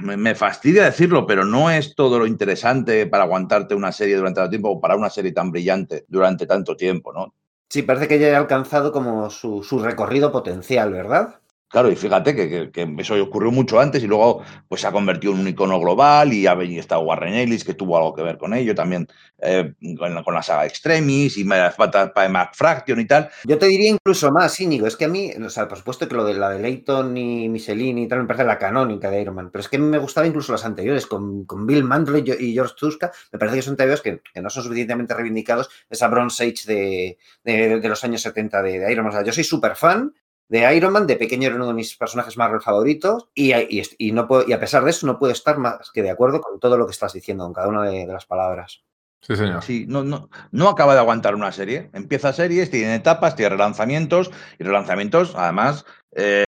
me, fastidia decirlo, pero no es todo lo interesante para aguantarte una serie durante tanto tiempo o para una serie tan brillante durante tanto tiempo, ¿no? Sí, parece que ya ha alcanzado como su, su recorrido potencial, ¿verdad? Claro, y fíjate que, eso ocurrió mucho antes y luego pues se ha convertido en un icono global y ha estado Warren Ellis, que tuvo algo que ver con ello, también eh, con, la saga Extremis y para McFraction y tal. Yo te diría incluso más, Íñigo, es que a mí, o sea, por supuesto que lo de la de Leighton y Michelin y tal me parece la canónica de Iron Man, pero es que me gustaba incluso las anteriores, con, Bill Mandel y George Tuska, me parece que son TVOs que, que no son suficientemente reivindicados, esa Bronze Age de, de, los años 70 de, de Iron Man. O sea, yo soy súper fan de Iron Man, de pequeño era uno de mis personajes Marvel favoritos y, y, no puedo, y a pesar de eso no puedo estar más que de acuerdo con todo lo que estás diciendo, con cada una de, las palabras. Sí, señor. Sí, no, no, no acaba de aguantar una serie. Empieza series, tiene etapas, tiene relanzamientos y relanzamientos, además, eh,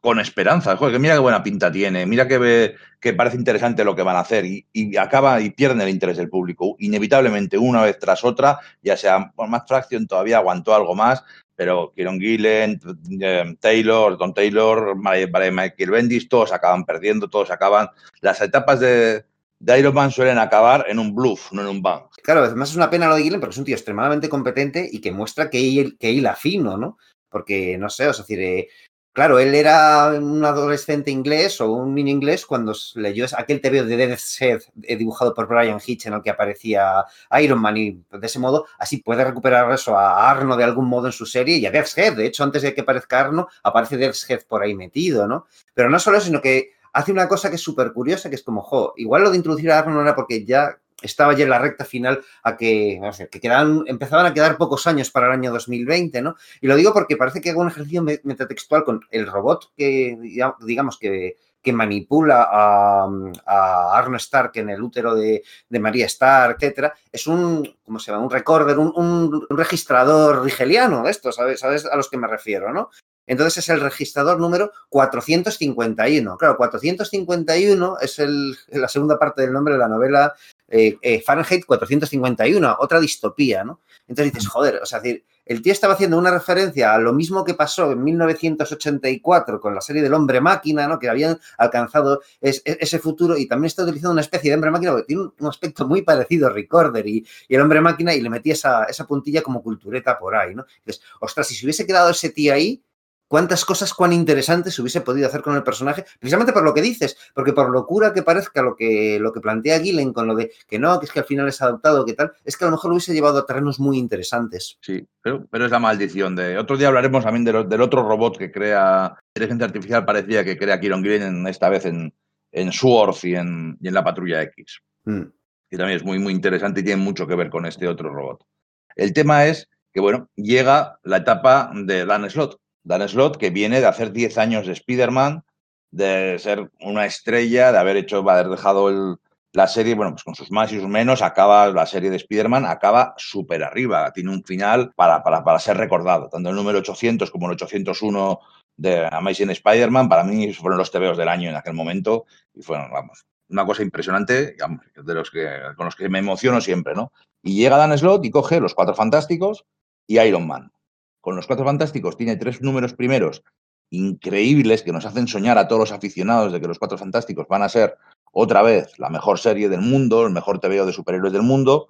con esperanza. Joder, que mira qué buena pinta tiene, mira que, ve, que parece interesante lo que van a hacer y, y, acaba y pierden el interés del público. Inevitablemente, una vez tras otra, ya sea por más fracción, todavía aguantó algo más, pero Kieron Gillen, eh, Taylor, Don Taylor, Michael Bendis, todos acaban perdiendo, todos acaban. Las etapas de, Iron Man suelen acabar en un bluff, no en un bang. Claro, además es una pena lo de Gillen porque es un tío extremadamente competente y que muestra que, que hila fino, ¿no? Porque, no sé, sea, decir, eh, Claro, él era un adolescente inglés o un mini inglés cuando leyó aquel TV de Death's Head eh, dibujado por Brian Hitch en el que aparecía Iron Man y de ese modo así puede recuperar eso a Arno de algún modo en su serie y a Death's Head. De hecho, antes de que aparezca Arno, aparece Death's Head por ahí metido, ¿no? Pero no solo sino que hace una cosa que es súper curiosa, que es como, jo, igual lo de introducir a Arno no era porque ya estaba ya en la recta final a que, que quedaban, empezaban a quedar pocos años para el año 2020, ¿no? Y lo digo porque parece que hago un ejercicio metatextual con el robot que, digamos, que, que manipula a, a, Arno Stark en el útero de, de María Stark, etcétera, es un, ¿cómo se llama? Un recorder, un, un, registrador rigeliano, esto, ¿sabes? ¿sabes? A los que me refiero, ¿no? Entonces es el registrador número 451. Claro, 451 es el, la segunda parte del nombre de la novela eh, eh, Fahrenheit 451, otra distopía, ¿no? Entonces dices, joder, o sea, decir, el tío estaba haciendo una referencia a lo mismo que pasó en 1984 con la serie del hombre máquina, ¿no? Que habían alcanzado ese futuro y también está utilizando una especie de hombre máquina que tiene un, aspecto muy parecido a Recorder y, el hombre máquina y le metí esa, esa puntilla como cultureta por ahí, ¿no? Entonces, ostras, si se hubiese quedado ese tío ahí, cuántas cosas cuán interesantes hubiese podido hacer con el personaje, precisamente por lo que dices, porque por locura que parezca lo que, lo que plantea Gillen con lo de que no, que es que al final es adoptado, que tal, es que a lo mejor lo hubiese llevado a terrenos muy interesantes. Sí, pero, pero es la maldición de... Otro día hablaremos también del otro robot que crea inteligencia artificial parecía que crea Kieron Gillen esta vez en, en Sworth y en, y en la Patrulla X. Mm. Y también es muy, muy interesante y tiene mucho que ver con este otro robot. El tema es que, bueno, llega la etapa de Dan Slott, Dan Slott, que viene de hacer 10 años de Spider-Man, de ser una estrella, de haber hecho, haber dejado la serie, bueno, pues con sus más y sus menos, acaba la serie de Spider-Man, acaba súper arriba, tiene un final para, para, para, ser recordado, tanto el número 800 como el 801 de Amazing Spider-Man, para mí fueron los tebeos del año en aquel momento, y fueron, vamos, una cosa impresionante, de los que, con los que me emociono siempre, ¿no? Y llega Dan Slott y coge Los Cuatro Fantásticos y Iron Man con los Cuatro Fantásticos tiene tres números primeros increíbles que nos hacen soñar a todos los aficionados de que los Cuatro Fantásticos van a ser otra vez la mejor serie del mundo, el mejor TVO de superhéroes del mundo.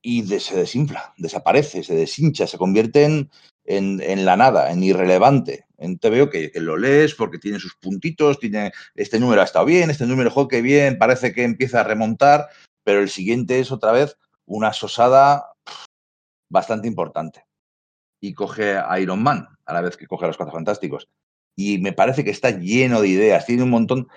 y se desinfla, desaparece, se deshincha, se convierte en, en, la nada, en irrelevante. En veo que, que, lo lees porque tiene sus puntitos, tiene este número ha estado bien, este número que bien, parece que empieza a remontar, pero el siguiente es otra vez una sosada bastante importante. Y coge a Iron Man a la vez que coge a los Fantásticos. Y me parece que está lleno de ideas, tiene un montón.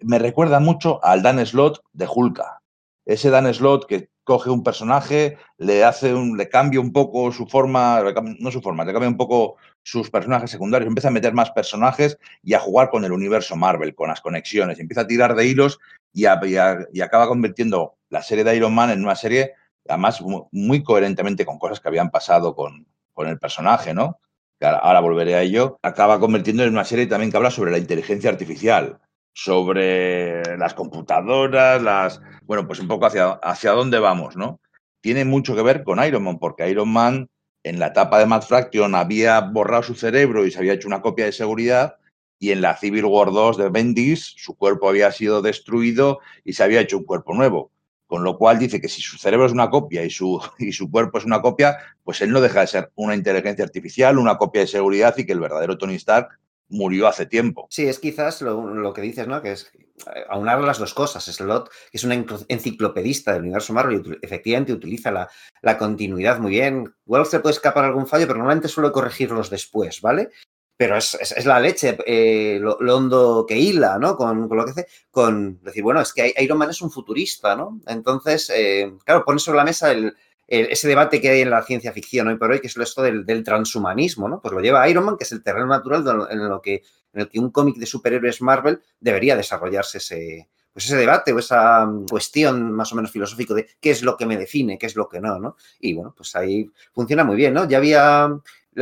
Me recuerda mucho al Dan Slot de Hulka. Ese Dan Slot que coge un personaje, le hace un, le cambia un poco su forma, no su forma, le cambia un poco sus personajes secundarios, empieza a meter más personajes y a jugar con el universo Marvel, con las conexiones, empieza a tirar de hilos y, y, acaba convirtiendo la serie de Iron Man en una serie, además, muy coherentemente con cosas que habían pasado con, con el personaje, ¿no? ahora volveré a ello, acaba convirtiendo en una serie también que habla sobre la inteligencia artificial, sobre las computadoras, las. Bueno, pues un poco hacia, hacia dónde vamos, ¿no? Tiene mucho que ver con Iron Man, porque Iron Man en la etapa de Mad Fraction había borrado su cerebro y se había hecho una copia de seguridad, y en la Civil War 2 de Bendis su cuerpo había sido destruido y se había hecho un cuerpo nuevo. Con lo cual dice que si su cerebro es una copia y su, [laughs] y su cuerpo es una copia, pues él no deja de ser una inteligencia artificial, una copia de seguridad y que el verdadero Tony Stark murió hace tiempo. Sí, es quizás lo, que dices, ¿no? Que es eh, aunar las dos cosas. Slot, es una enciclopedista del universo Marvel, y efectivamente utiliza la, la continuidad muy bien. Igual se puede escapar algún fallo, pero normalmente suele corregirlos después, ¿vale? Pero es, es, la leche, eh, lo, hondo que hila, ¿no? Con, lo que hace, con decir, bueno, es que Iron Man es un futurista, ¿no? Entonces, eh, claro, pone sobre la mesa el, ese debate que hay en la ciencia ficción hoy por hoy, que es esto del, transhumanismo, ¿no? Pues lo lleva Iron Man, que es el terreno natural en, lo que, en el que un cómic de superhéroes Marvel debería desarrollarse ese, pues ese debate o esa cuestión más o menos filosófico de qué es lo que me define, qué es lo que no, ¿no? Y bueno, pues ahí funciona muy bien, ¿no? Ya había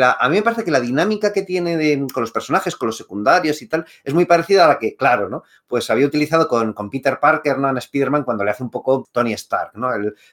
a mí me parece que la dinámica que tiene con los personajes, con los secundarios y tal, es muy parecida a la que, claro, ¿no? Pues había utilizado con, con Peter Parker, ¿no? En Spider-Man cuando le hace un poco Tony Stark, ¿no?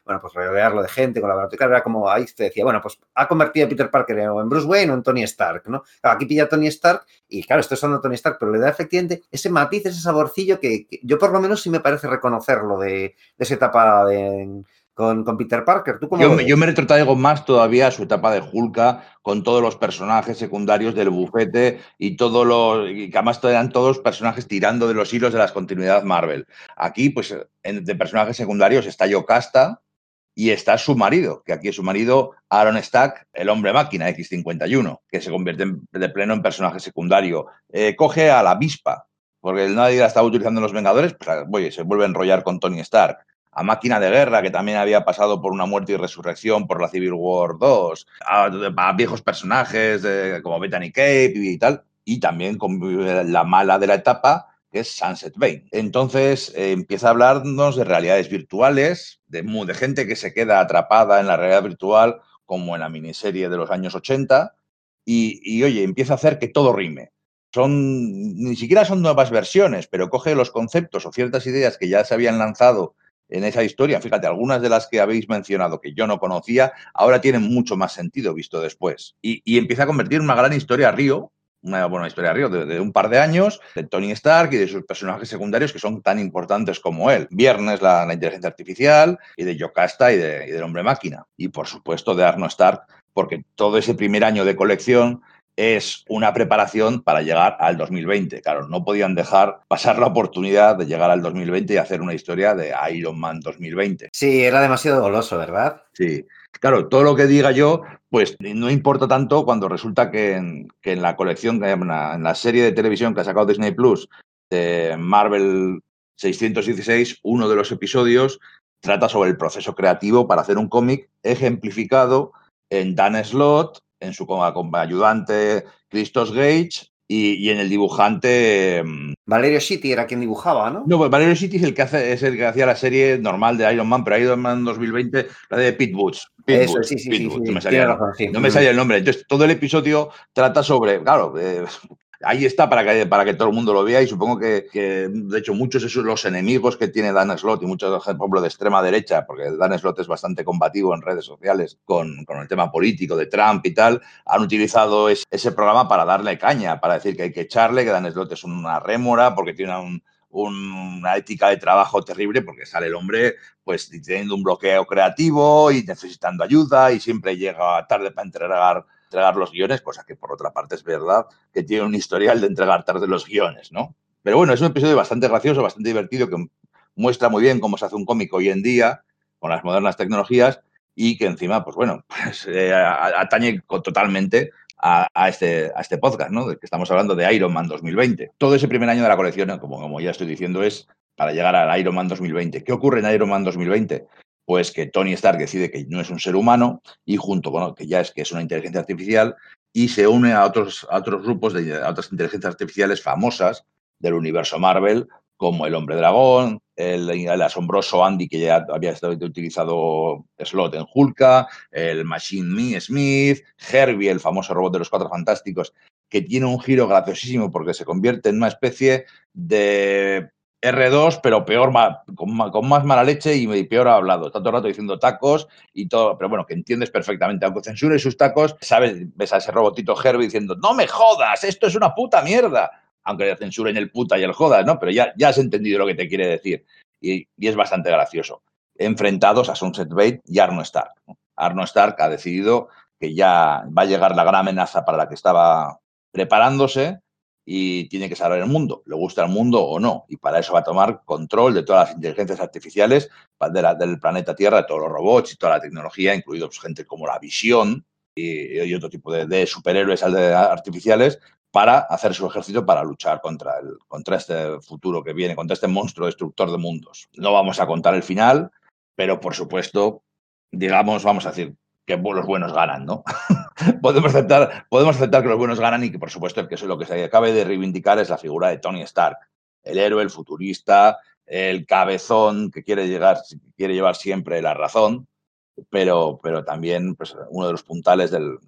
Bueno, pues rodearlo de gente, colaborar, era como ahí te decía, bueno, pues ha convertido a Peter Parker en Bruce Wayne o en Tony Stark, ¿no? aquí pilla a Tony Stark y claro, estoy usando Tony Stark, pero le da efectivamente ese matiz, ese saborcillo que, yo por lo menos sí me parece reconocerlo de, de esa etapa de con, Peter Parker. ¿Tú yo, yo, me retrotraigo más todavía a su etapa de Hulka, con todos los personajes secundarios del bufete y todos los. y que además eran todos personajes tirando de los hilos de la continuidad Marvel. Aquí, pues, de personajes secundarios está Yocasta y está su marido, que aquí es su marido, Aaron Stack, el hombre máquina X51, que se convierte de pleno en personaje secundario. Eh, coge a la avispa, porque nadie la estaba utilizando en los Vengadores, pues oye, se vuelve a enrollar con Tony Stark a Máquina de Guerra, que también había pasado por una muerte y resurrección por la Civil War 2, a, viejos personajes como Bethany Cape y tal, y también con la mala de la etapa, que es Sunset Bay. Entonces eh, empieza a hablarnos de realidades virtuales, de, de gente que se queda atrapada en la realidad virtual, como en la miniserie de los años 80, y, y oye, empieza a hacer que todo rime son ni siquiera son nuevas versiones, pero coge los conceptos o ciertas ideas que ya se habían lanzado en esa historia. Fíjate, algunas de las que habéis mencionado que yo no conocía, ahora tienen mucho más sentido visto después. Y, empieza a convertir en una gran historia Río, una buena historia Río de, un par de años, de Tony Stark y de sus personajes secundarios que son tan importantes como él. Viernes, la, inteligencia artificial, y de Yocasta y, de, y del hombre máquina. Y por supuesto de Arno Stark, porque todo ese primer año de colección es una preparación para llegar al 2020. Claro, no podían dejar pasar la oportunidad de llegar al 2020 y hacer una historia de Iron Man 2020. Sí, era demasiado goloso, ¿verdad? Sí. Claro, todo lo que diga yo, pues no importa tanto cuando resulta que en, la colección, en la, serie de televisión que ha sacado Disney Plus de Marvel 616, uno de los episodios trata sobre el proceso creativo para hacer un cómic ejemplificado en Dan Slott, en su ayudante Christos Gage y, en el dibujante. Mm, Valerio City era quien dibujaba, ¿no? No, pues Valerio City es el que hace, es el que hacía la serie normal de Iron Man, pero Iron Man 2020, la de Pete Woods. Eso, sí, sí, sí, no me salía, no me salía el nombre. Entonces, todo el episodio trata sobre, claro, eh, ahí está para que, para que todo el mundo lo vea y supongo que, de hecho, muchos de los enemigos que tiene Dan Slot y muchos, por ejemplo, de extrema derecha, porque Dan Slot es bastante combativo en redes sociales con, con el tema político de Trump y tal, han utilizado ese programa para darle caña, para decir que hay que echarle, que Dan Slot es una rémora porque tiene un, una ética de trabajo terrible porque sale el hombre pues teniendo un bloqueo creativo y necesitando ayuda y siempre llega tarde para entregar, entregar los guiones, cosa que por otra parte es verdad que tiene un historial de entregar tarde los guiones, ¿no? Pero bueno, es un episodio bastante gracioso, bastante divertido, que muestra muy bien cómo se hace un cómic hoy en día con las modernas tecnologías y que encima, pues bueno, [laughs] pues, eh, atañe totalmente a, este, a este podcast, ¿no? De que estamos hablando de Iron Man 2020. Todo ese primer año de la colección, como, como ya estoy diciendo, es para llegar al Iron Man 2020. ¿Qué ocurre en Iron Man 2020? Pues que Tony Stark decide que no es un ser humano y junto con que ya es que es una inteligencia artificial y se une a otros, otros grupos de otras inteligencias artificiales famosas del universo Marvel, como el Hombre Dragón, el, asombroso Andy que ya había estado utilizado slot en Hulka, el Machine Me Smith, Herbie, el famoso robot de los Cuatro Fantásticos, que tiene un giro graciosísimo porque se convierte en una especie de R2, pero peor, con, más mala leche y peor hablado. El rato diciendo tacos y todo, pero bueno, que entiendes perfectamente. Aunque censure sus tacos, sabes, ves a ese robotito Herbie diciendo, no me jodas, esto es una puta mierda aunque le censuren el puta y el jodas, ¿no? Pero ya, ya has entendido lo que te quiere decir. Y, es bastante gracioso. Enfrentados a Sunset Bait y Arno Stark. Arno Stark ha decidido que ya va a llegar la gran amenaza para la que estaba preparándose y tiene que salvar el mundo, le gusta el mundo o no, y para eso va a tomar control de todas las inteligencias artificiales del planeta Tierra, de todos los robots y toda la tecnología, incluidos gente como la visión y, otro tipo de, de superhéroes artificiales para hacer su ejército para luchar contra, el, contra este futuro que viene, contra este monstruo destructor de mundos. No vamos a contar el final, pero por supuesto, digamos, vamos a decir que los buenos ganan, ¿no? [laughs] [laughs] podemos, aceptar, podemos aceptar que los buenos ganan y que, por supuesto, el que lo que se acabe de reivindicar es la figura de Tony Stark, el héroe, el futurista, el cabezón que quiere, llegar, quiere llevar siempre la razón, pero, pero también pues, uno de los puntales del,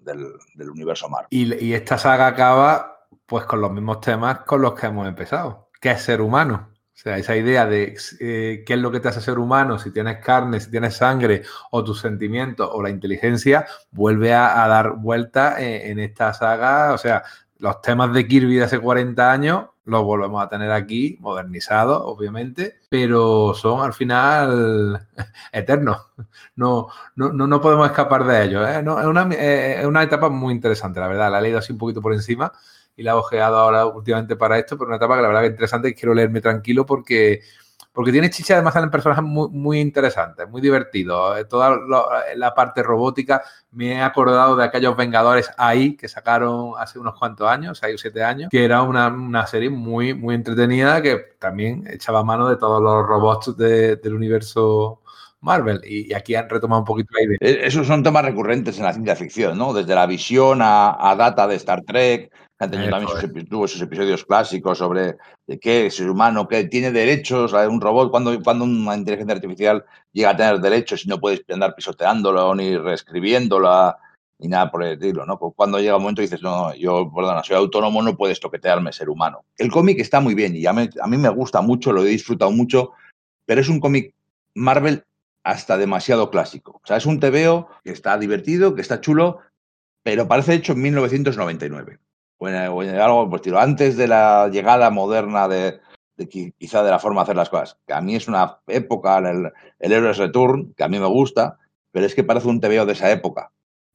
universo Marvel. Y, esta saga acaba pues con los mismos temas con los que hemos empezado. ¿Qué es ser humano? O sea, esa idea de eh, qué es lo que te hace ser humano, si tienes carne, si tienes sangre, o tus sentimientos, o la inteligencia, vuelve a, dar vuelta en, en, esta saga. O sea, los temas de Kirby de hace 40 años los volvemos a tener aquí, modernizados, obviamente, pero son al final [laughs] eternos. No, no, no podemos escapar de ellos. ¿eh? Es, una, eh, es una etapa muy interesante, la verdad. La he leído así un poquito por encima y la he ojeado ahora últimamente para esto, pero una etapa que la verdad que es interesante y quiero leerme tranquilo porque, porque tiene chicha, además salen personajes muy, muy interesantes, muy divertidos. Eh, toda la parte robótica, me he acordado de aquellos Vengadores ahí que sacaron hace unos cuantos años, seis o siete años, que era una, una, serie muy, muy entretenida que también echaba mano de todos los robots del universo Marvel. Y, aquí han retomado un poquito la idea. E, esos son temas recurrentes en la ciencia ficción, ¿no? Desde la visión a, a Data de Star Trek, han tenido también sus, tuvo esos episodios clásicos sobre de qué es humano, que tiene derechos, un robot, cuando, cuando una inteligencia artificial llega a tener derechos y no puedes andar pisoteándolo ni reescribiéndola ni nada por el estilo, ¿no? Cuando llega un momento y dices, no, yo, perdona, soy autónomo, no puedes toquetearme, ser humano. El cómic está muy bien y a mí, a mí me gusta mucho, lo he disfrutado mucho, pero es un cómic Marvel hasta demasiado clásico. O sea, es un TVO que está divertido, que está chulo, pero parece hecho en 1999 o en, algo pues, antes de la llegada moderna de, quizá de la forma de hacer las cosas, que a mí es una época, el, el Heroes Return, que a mí me gusta, pero es que parece un TVO de esa época.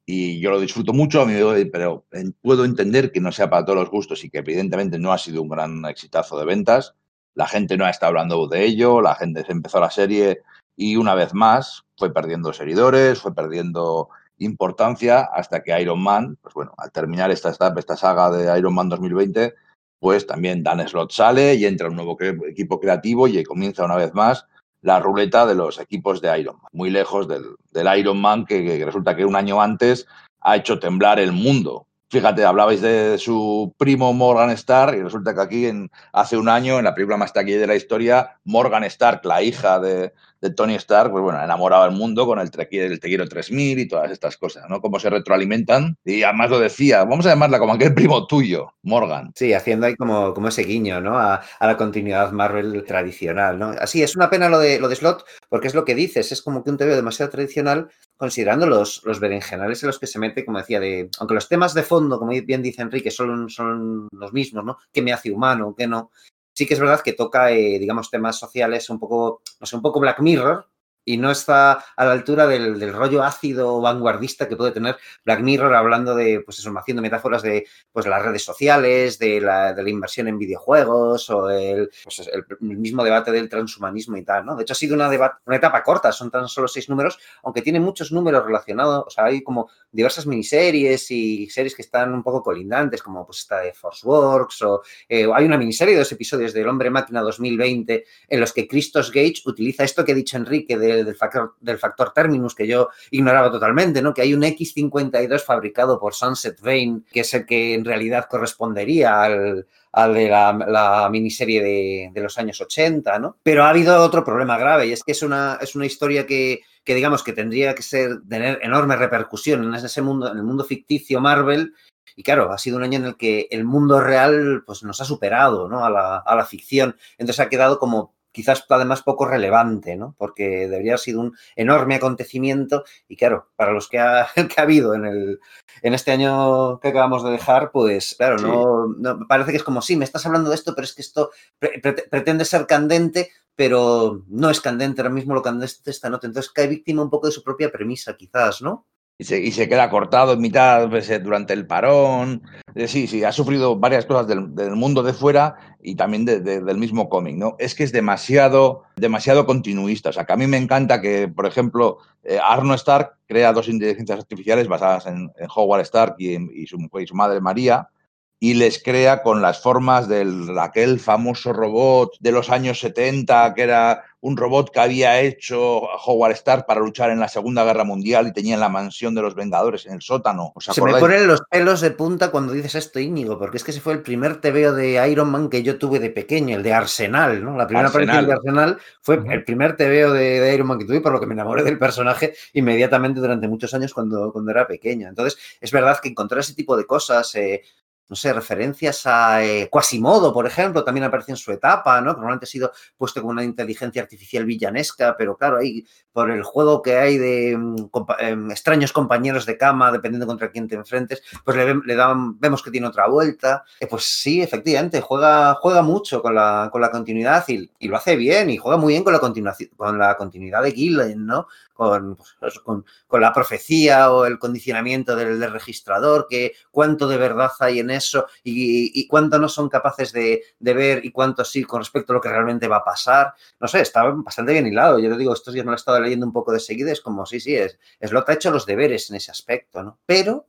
Y yo lo disfruto mucho, pero puedo entender que no sea para todos los gustos y que evidentemente no ha sido un gran exitazo de ventas. La gente no ha estado hablando de ello, la gente se empezó la serie y una vez más fue perdiendo seguidores, fue perdiendo importancia hasta que Iron Man, pues bueno, al terminar esta, esta saga de Iron Man 2020, pues también Dan Slot sale y entra un nuevo equipo creativo y comienza una vez más la ruleta de los equipos de Iron Man, muy lejos del, Iron Man que, resulta que un año antes ha hecho temblar el mundo. Fíjate, hablabais de su primo Morgan Stark y resulta que aquí en, hace un año, en la película más taquilla de la historia, Morgan Stark, la hija de, de Tony Stark, pues bueno, enamorado al mundo con el, Te quiero 3000 y todas estas cosas, ¿no? Cómo se retroalimentan. Y además lo decía, vamos a llamarla como aquel primo tuyo, Morgan. Sí, haciendo ahí como, como ese guiño, ¿no? A, la continuidad Marvel tradicional, ¿no? Así, es una pena lo de, lo de Slot, porque es lo que dices, es como que un TV demasiado tradicional, considerando los, los berenjenales en los que se mete, como decía, de, aunque los temas de fondo, como bien dice Enrique, son, son los mismos, ¿no? ¿Qué me hace humano? ¿Qué no? Sí que es verdad que toca, eh, digamos, temas sociales un poco, no sé, un poco Black Mirror, y no está a la altura del, del, rollo ácido vanguardista que puede tener Black Mirror hablando de, pues eso, haciendo metáforas de pues, las redes sociales, de la, de la inversión en videojuegos o el, pues, el, mismo debate del transhumanismo y tal, ¿no? De hecho, ha sido una, una etapa corta, son tan solo seis números, aunque tiene muchos números relacionados, o sea, hay como diversas miniseries y series que están un poco colindantes, como pues esta de Forceworks, o eh, hay una miniserie de dos episodios del Hombre Máquina 2020 en los que Christos Gage utiliza esto que ha dicho Enrique de del, factor, del factor terminus que yo ignoraba totalmente, ¿no? Que hay un X52 fabricado por Sunset Vein, que es el que en realidad correspondería al, de la, miniserie de, de, los años 80, ¿no? Pero ha habido otro problema grave y es que es una, es una historia que, que digamos que tendría que ser, tener enorme repercusión en ese mundo, en el mundo ficticio Marvel y claro, ha sido un año en el que el mundo real pues, nos ha superado ¿no? a, la, a la ficción. Entonces ha quedado como quizás además poco relevante, ¿no? Porque debería haber sido un enorme acontecimiento y claro, para los que ha, [laughs] que ha habido en, el, en este año que acabamos de dejar, pues claro, sí. no, no, parece que es como, sí, me estás hablando de esto, pero es que esto pre pretende ser candente, pero no es candente, ahora mismo lo candente esta nota, entonces cae víctima un poco de su propia premisa, quizás, ¿no? Y se, queda cortado en mitad pues, durante el parón. Eh, sí, sí, ha sufrido varias cosas del, del mundo de fuera y también de, de, del mismo cómic, ¿no? Es que es demasiado, demasiado continuista. O sea, que a mí me encanta que, por ejemplo, eh, Arno Stark crea dos inteligencias artificiales basadas en, Howard Stark y, su, madre María, y les crea con las formas de aquel famoso robot de los años 70, que era un robot que había hecho Howard Stark para luchar en la Segunda Guerra Mundial y tenía en la mansión de los Vengadores, en el sótano. ¿Os Se me ponen los pelos de punta cuando dices esto, Íñigo, porque es que ese fue el primer TVO de Iron Man que yo tuve de pequeño, el de Arsenal, ¿no? La primera aparición de Arsenal fue uh -huh. el primer TVO de, de, Iron Man que tuve, por lo que me enamoré del personaje inmediatamente durante muchos años cuando, cuando era pequeño. Entonces, es verdad que encontrar ese tipo de cosas, eh, no sé, referencias a eh, Quasimodo, por ejemplo, también aparece en su etapa, ¿no? Normalmente ha sido puesto como una inteligencia artificial villanesca, pero claro, ahí por el juego que hay de um, compa eh, extraños compañeros de cama, dependiendo contra quién te enfrentes, pues le, le dan, vemos que tiene otra vuelta. Eh, pues sí, efectivamente, juega, juega mucho con la, con la continuidad y, lo hace bien, y juega muy bien con la, continuación, con la continuidad de Gillen, ¿no? Con, pues, con, con, la profecía o el condicionamiento del, del, registrador, que cuánto de verdad hay en eso y, y cuánto no son capaces de, de, ver y cuánto sí con respecto a lo que realmente va a pasar. No sé, está bastante bien hilado. Yo te digo, estos días me lo he estado leyendo un poco de seguida, es como, sí, sí, es, es lo que ha hecho los deberes en ese aspecto, ¿no? Pero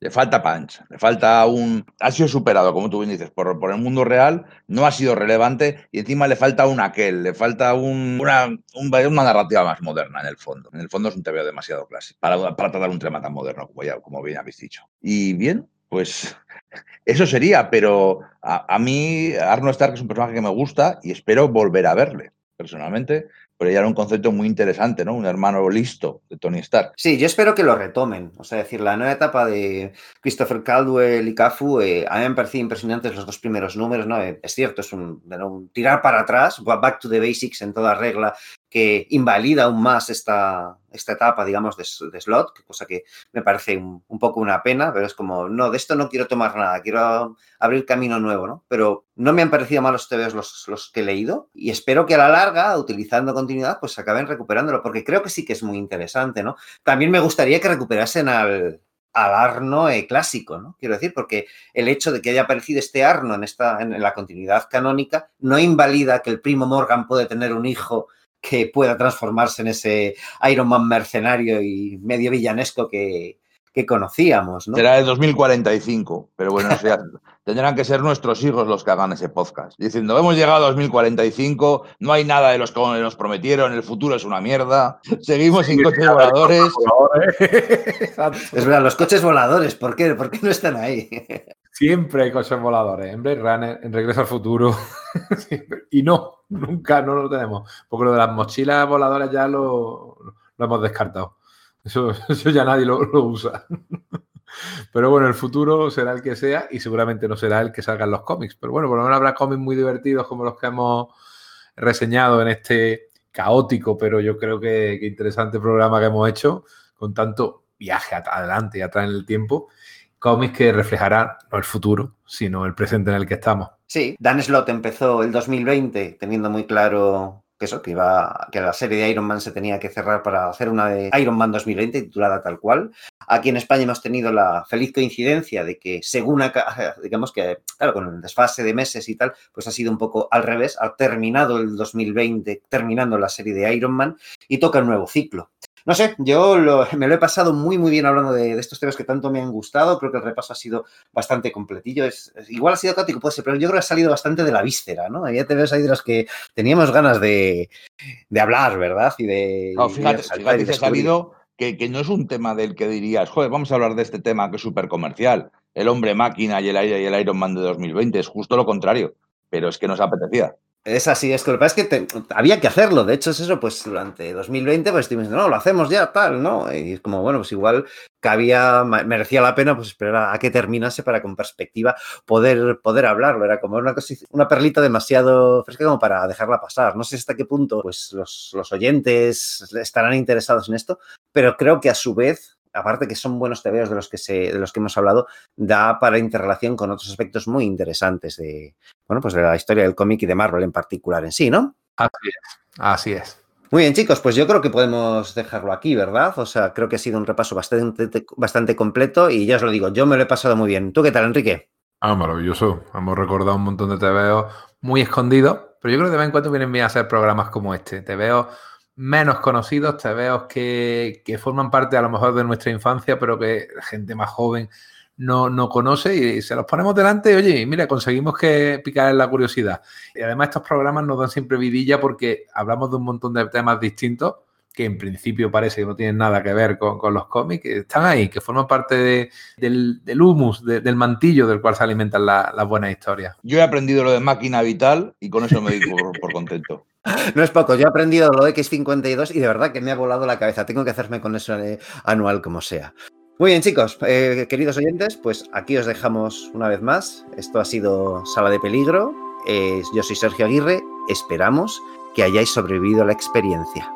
le falta punch, le falta un... Ha sido superado, como tú bien dices, por, por, el mundo real, no ha sido relevante y encima le falta un aquel, le falta un, una, un, una narrativa más moderna en el fondo. En el fondo es un TVO demasiado clásico para, para tratar un tema tan moderno como, ya, como bien habéis dicho. Y bien, pues eso sería, pero a, mí Arno Stark es un personaje que me gusta y espero volver a verle personalmente, pero ya era un concepto muy interesante, ¿no? Un hermano listo de Tony Stark. Sí, yo espero que lo retomen. O sea, decir, la nueva etapa de Christopher Caldwell y Cafu, eh, a mí me han parecido impresionantes los dos primeros números, ¿no? Eh, es cierto, es un, un, tirar para atrás, back to the basics en toda regla, que invalida aún más esta, esta etapa, digamos, de, de slot, cosa que me parece un, poco una pena, pero es como, no, de esto no quiero tomar nada, quiero abrir camino nuevo, ¿no? Pero no me han parecido malos TVs los, los que he leído y espero que a la larga, utilizando continuidad, pues acaben recuperándolo, porque creo que sí que es muy interesante, ¿no? También me gustaría que recuperasen al, al Arno eh, clásico, ¿no? Quiero decir, porque el hecho de que haya aparecido este Arno en, esta, en la continuidad canónica no invalida que el primo Morgan puede tener un hijo que pueda transformarse en ese Iron Man mercenario y medio villanesco que, que conocíamos. ¿no? Será de 2045, pero bueno, o sea, [laughs] tendrán que ser nuestros hijos los que hagan ese podcast. Diciendo, hemos llegado a 2045, no hay nada de los que nos prometieron, el futuro es una mierda, seguimos sin coches voladores. [laughs] es verdad, los coches voladores, ¿por qué? ¿Por qué no están ahí? Siempre hay coches voladores, en Blade Runner, en Regreso al Futuro. [laughs] y no, nunca no lo tenemos. Porque lo de las mochilas voladoras ya lo, hemos descartado. [laughs] Eso, ya nadie lo, lo, usa. [laughs] Pero bueno, el futuro será el que sea y seguramente no será el que salgan los cómics. Pero bueno, por lo menos habrá cómics muy divertidos como los que hemos reseñado en este caótico, pero yo creo que, que interesante programa que hemos hecho con tanto viaje adelante y atrás en el tiempo. Cómics que reflejarán no el futuro, sino el presente en el que estamos. Sí, Dan Slott empezó el 2020 teniendo muy claro que eso, que iba, que la serie de Iron Man se tenía que cerrar para hacer una de Iron Man 2020 titulada tal cual. Aquí en España hemos tenido la feliz coincidencia de que según, [laughs] digamos que, claro, con el desfase de meses y tal, pues ha sido un poco al revés, ha terminado el 2020, terminando la serie de Iron Man y toca el nuevo ciclo. No sé, yo [laughs] me lo he pasado muy, muy bien hablando de, estos temas que tanto me han gustado. Creo que el repaso ha sido bastante completillo. Es, igual ha sido caótico, puede ser, pero yo creo que ha salido bastante de la víscera, ¿no? Había ves ahí de los que teníamos ganas de, hablar, ¿verdad? Y de. No, fíjate, ha salido que, que, no es un tema del que dirías, joder, vamos a hablar de este tema que es súper comercial. El hombre máquina y el, y el Iron Man de 2020. Es justo lo contrario. Pero es que nos apetecía. Es así, es que es que había que hacerlo. De hecho, es eso, pues durante 2020, pues estuvimos no, lo hacemos ya, tal, ¿no? Y es como, bueno, pues igual cabía, merecía la pena pues esperar a, que terminase para con perspectiva poder, poder hablarlo. Era como una, cosa, una perlita demasiado fresca como para dejarla pasar. No sé hasta qué punto pues los, los oyentes estarán interesados en esto, pero creo que a su vez aparte que son buenos tebeos de los que se, de los que hemos hablado, da para interrelación con otros aspectos muy interesantes de, bueno, pues de la historia del cómic y de Marvel en particular en sí, ¿no? Así es, así es. Muy bien, chicos, pues yo creo que podemos dejarlo aquí, ¿verdad? O sea, creo que ha sido un repaso bastante, bastante completo y ya os lo digo, yo me lo he pasado muy bien. ¿Tú qué tal, Enrique? Ah, maravilloso. Hemos recordado un montón de tebeos muy escondidos, pero yo creo que de vez en cuando vienen bien a hacer programas como este. Tebeos menos conocidos, te veo que, forman parte a lo mejor de nuestra infancia, pero que gente más joven no, no conoce y se los ponemos delante oye, mira, conseguimos que picar en la curiosidad. Y además estos programas nos dan siempre vidilla porque hablamos de un montón de temas distintos que en principio parece que no tienen nada que ver con, los cómics, que están ahí, que forman parte del, humus, del mantillo del cual se alimentan las buenas historias. Yo he aprendido lo de máquina vital y con eso me digo por contento. [laughs] No es poco, yo he aprendido lo de X52 y de verdad que me ha volado la cabeza. Tengo que hacerme con eso eh, anual como sea. Muy bien, chicos, eh, queridos oyentes, pues aquí os dejamos una vez más. Esto ha sido Sala de Peligro. yo soy Sergio Aguirre. Esperamos que hayáis sobrevivido a la experiencia.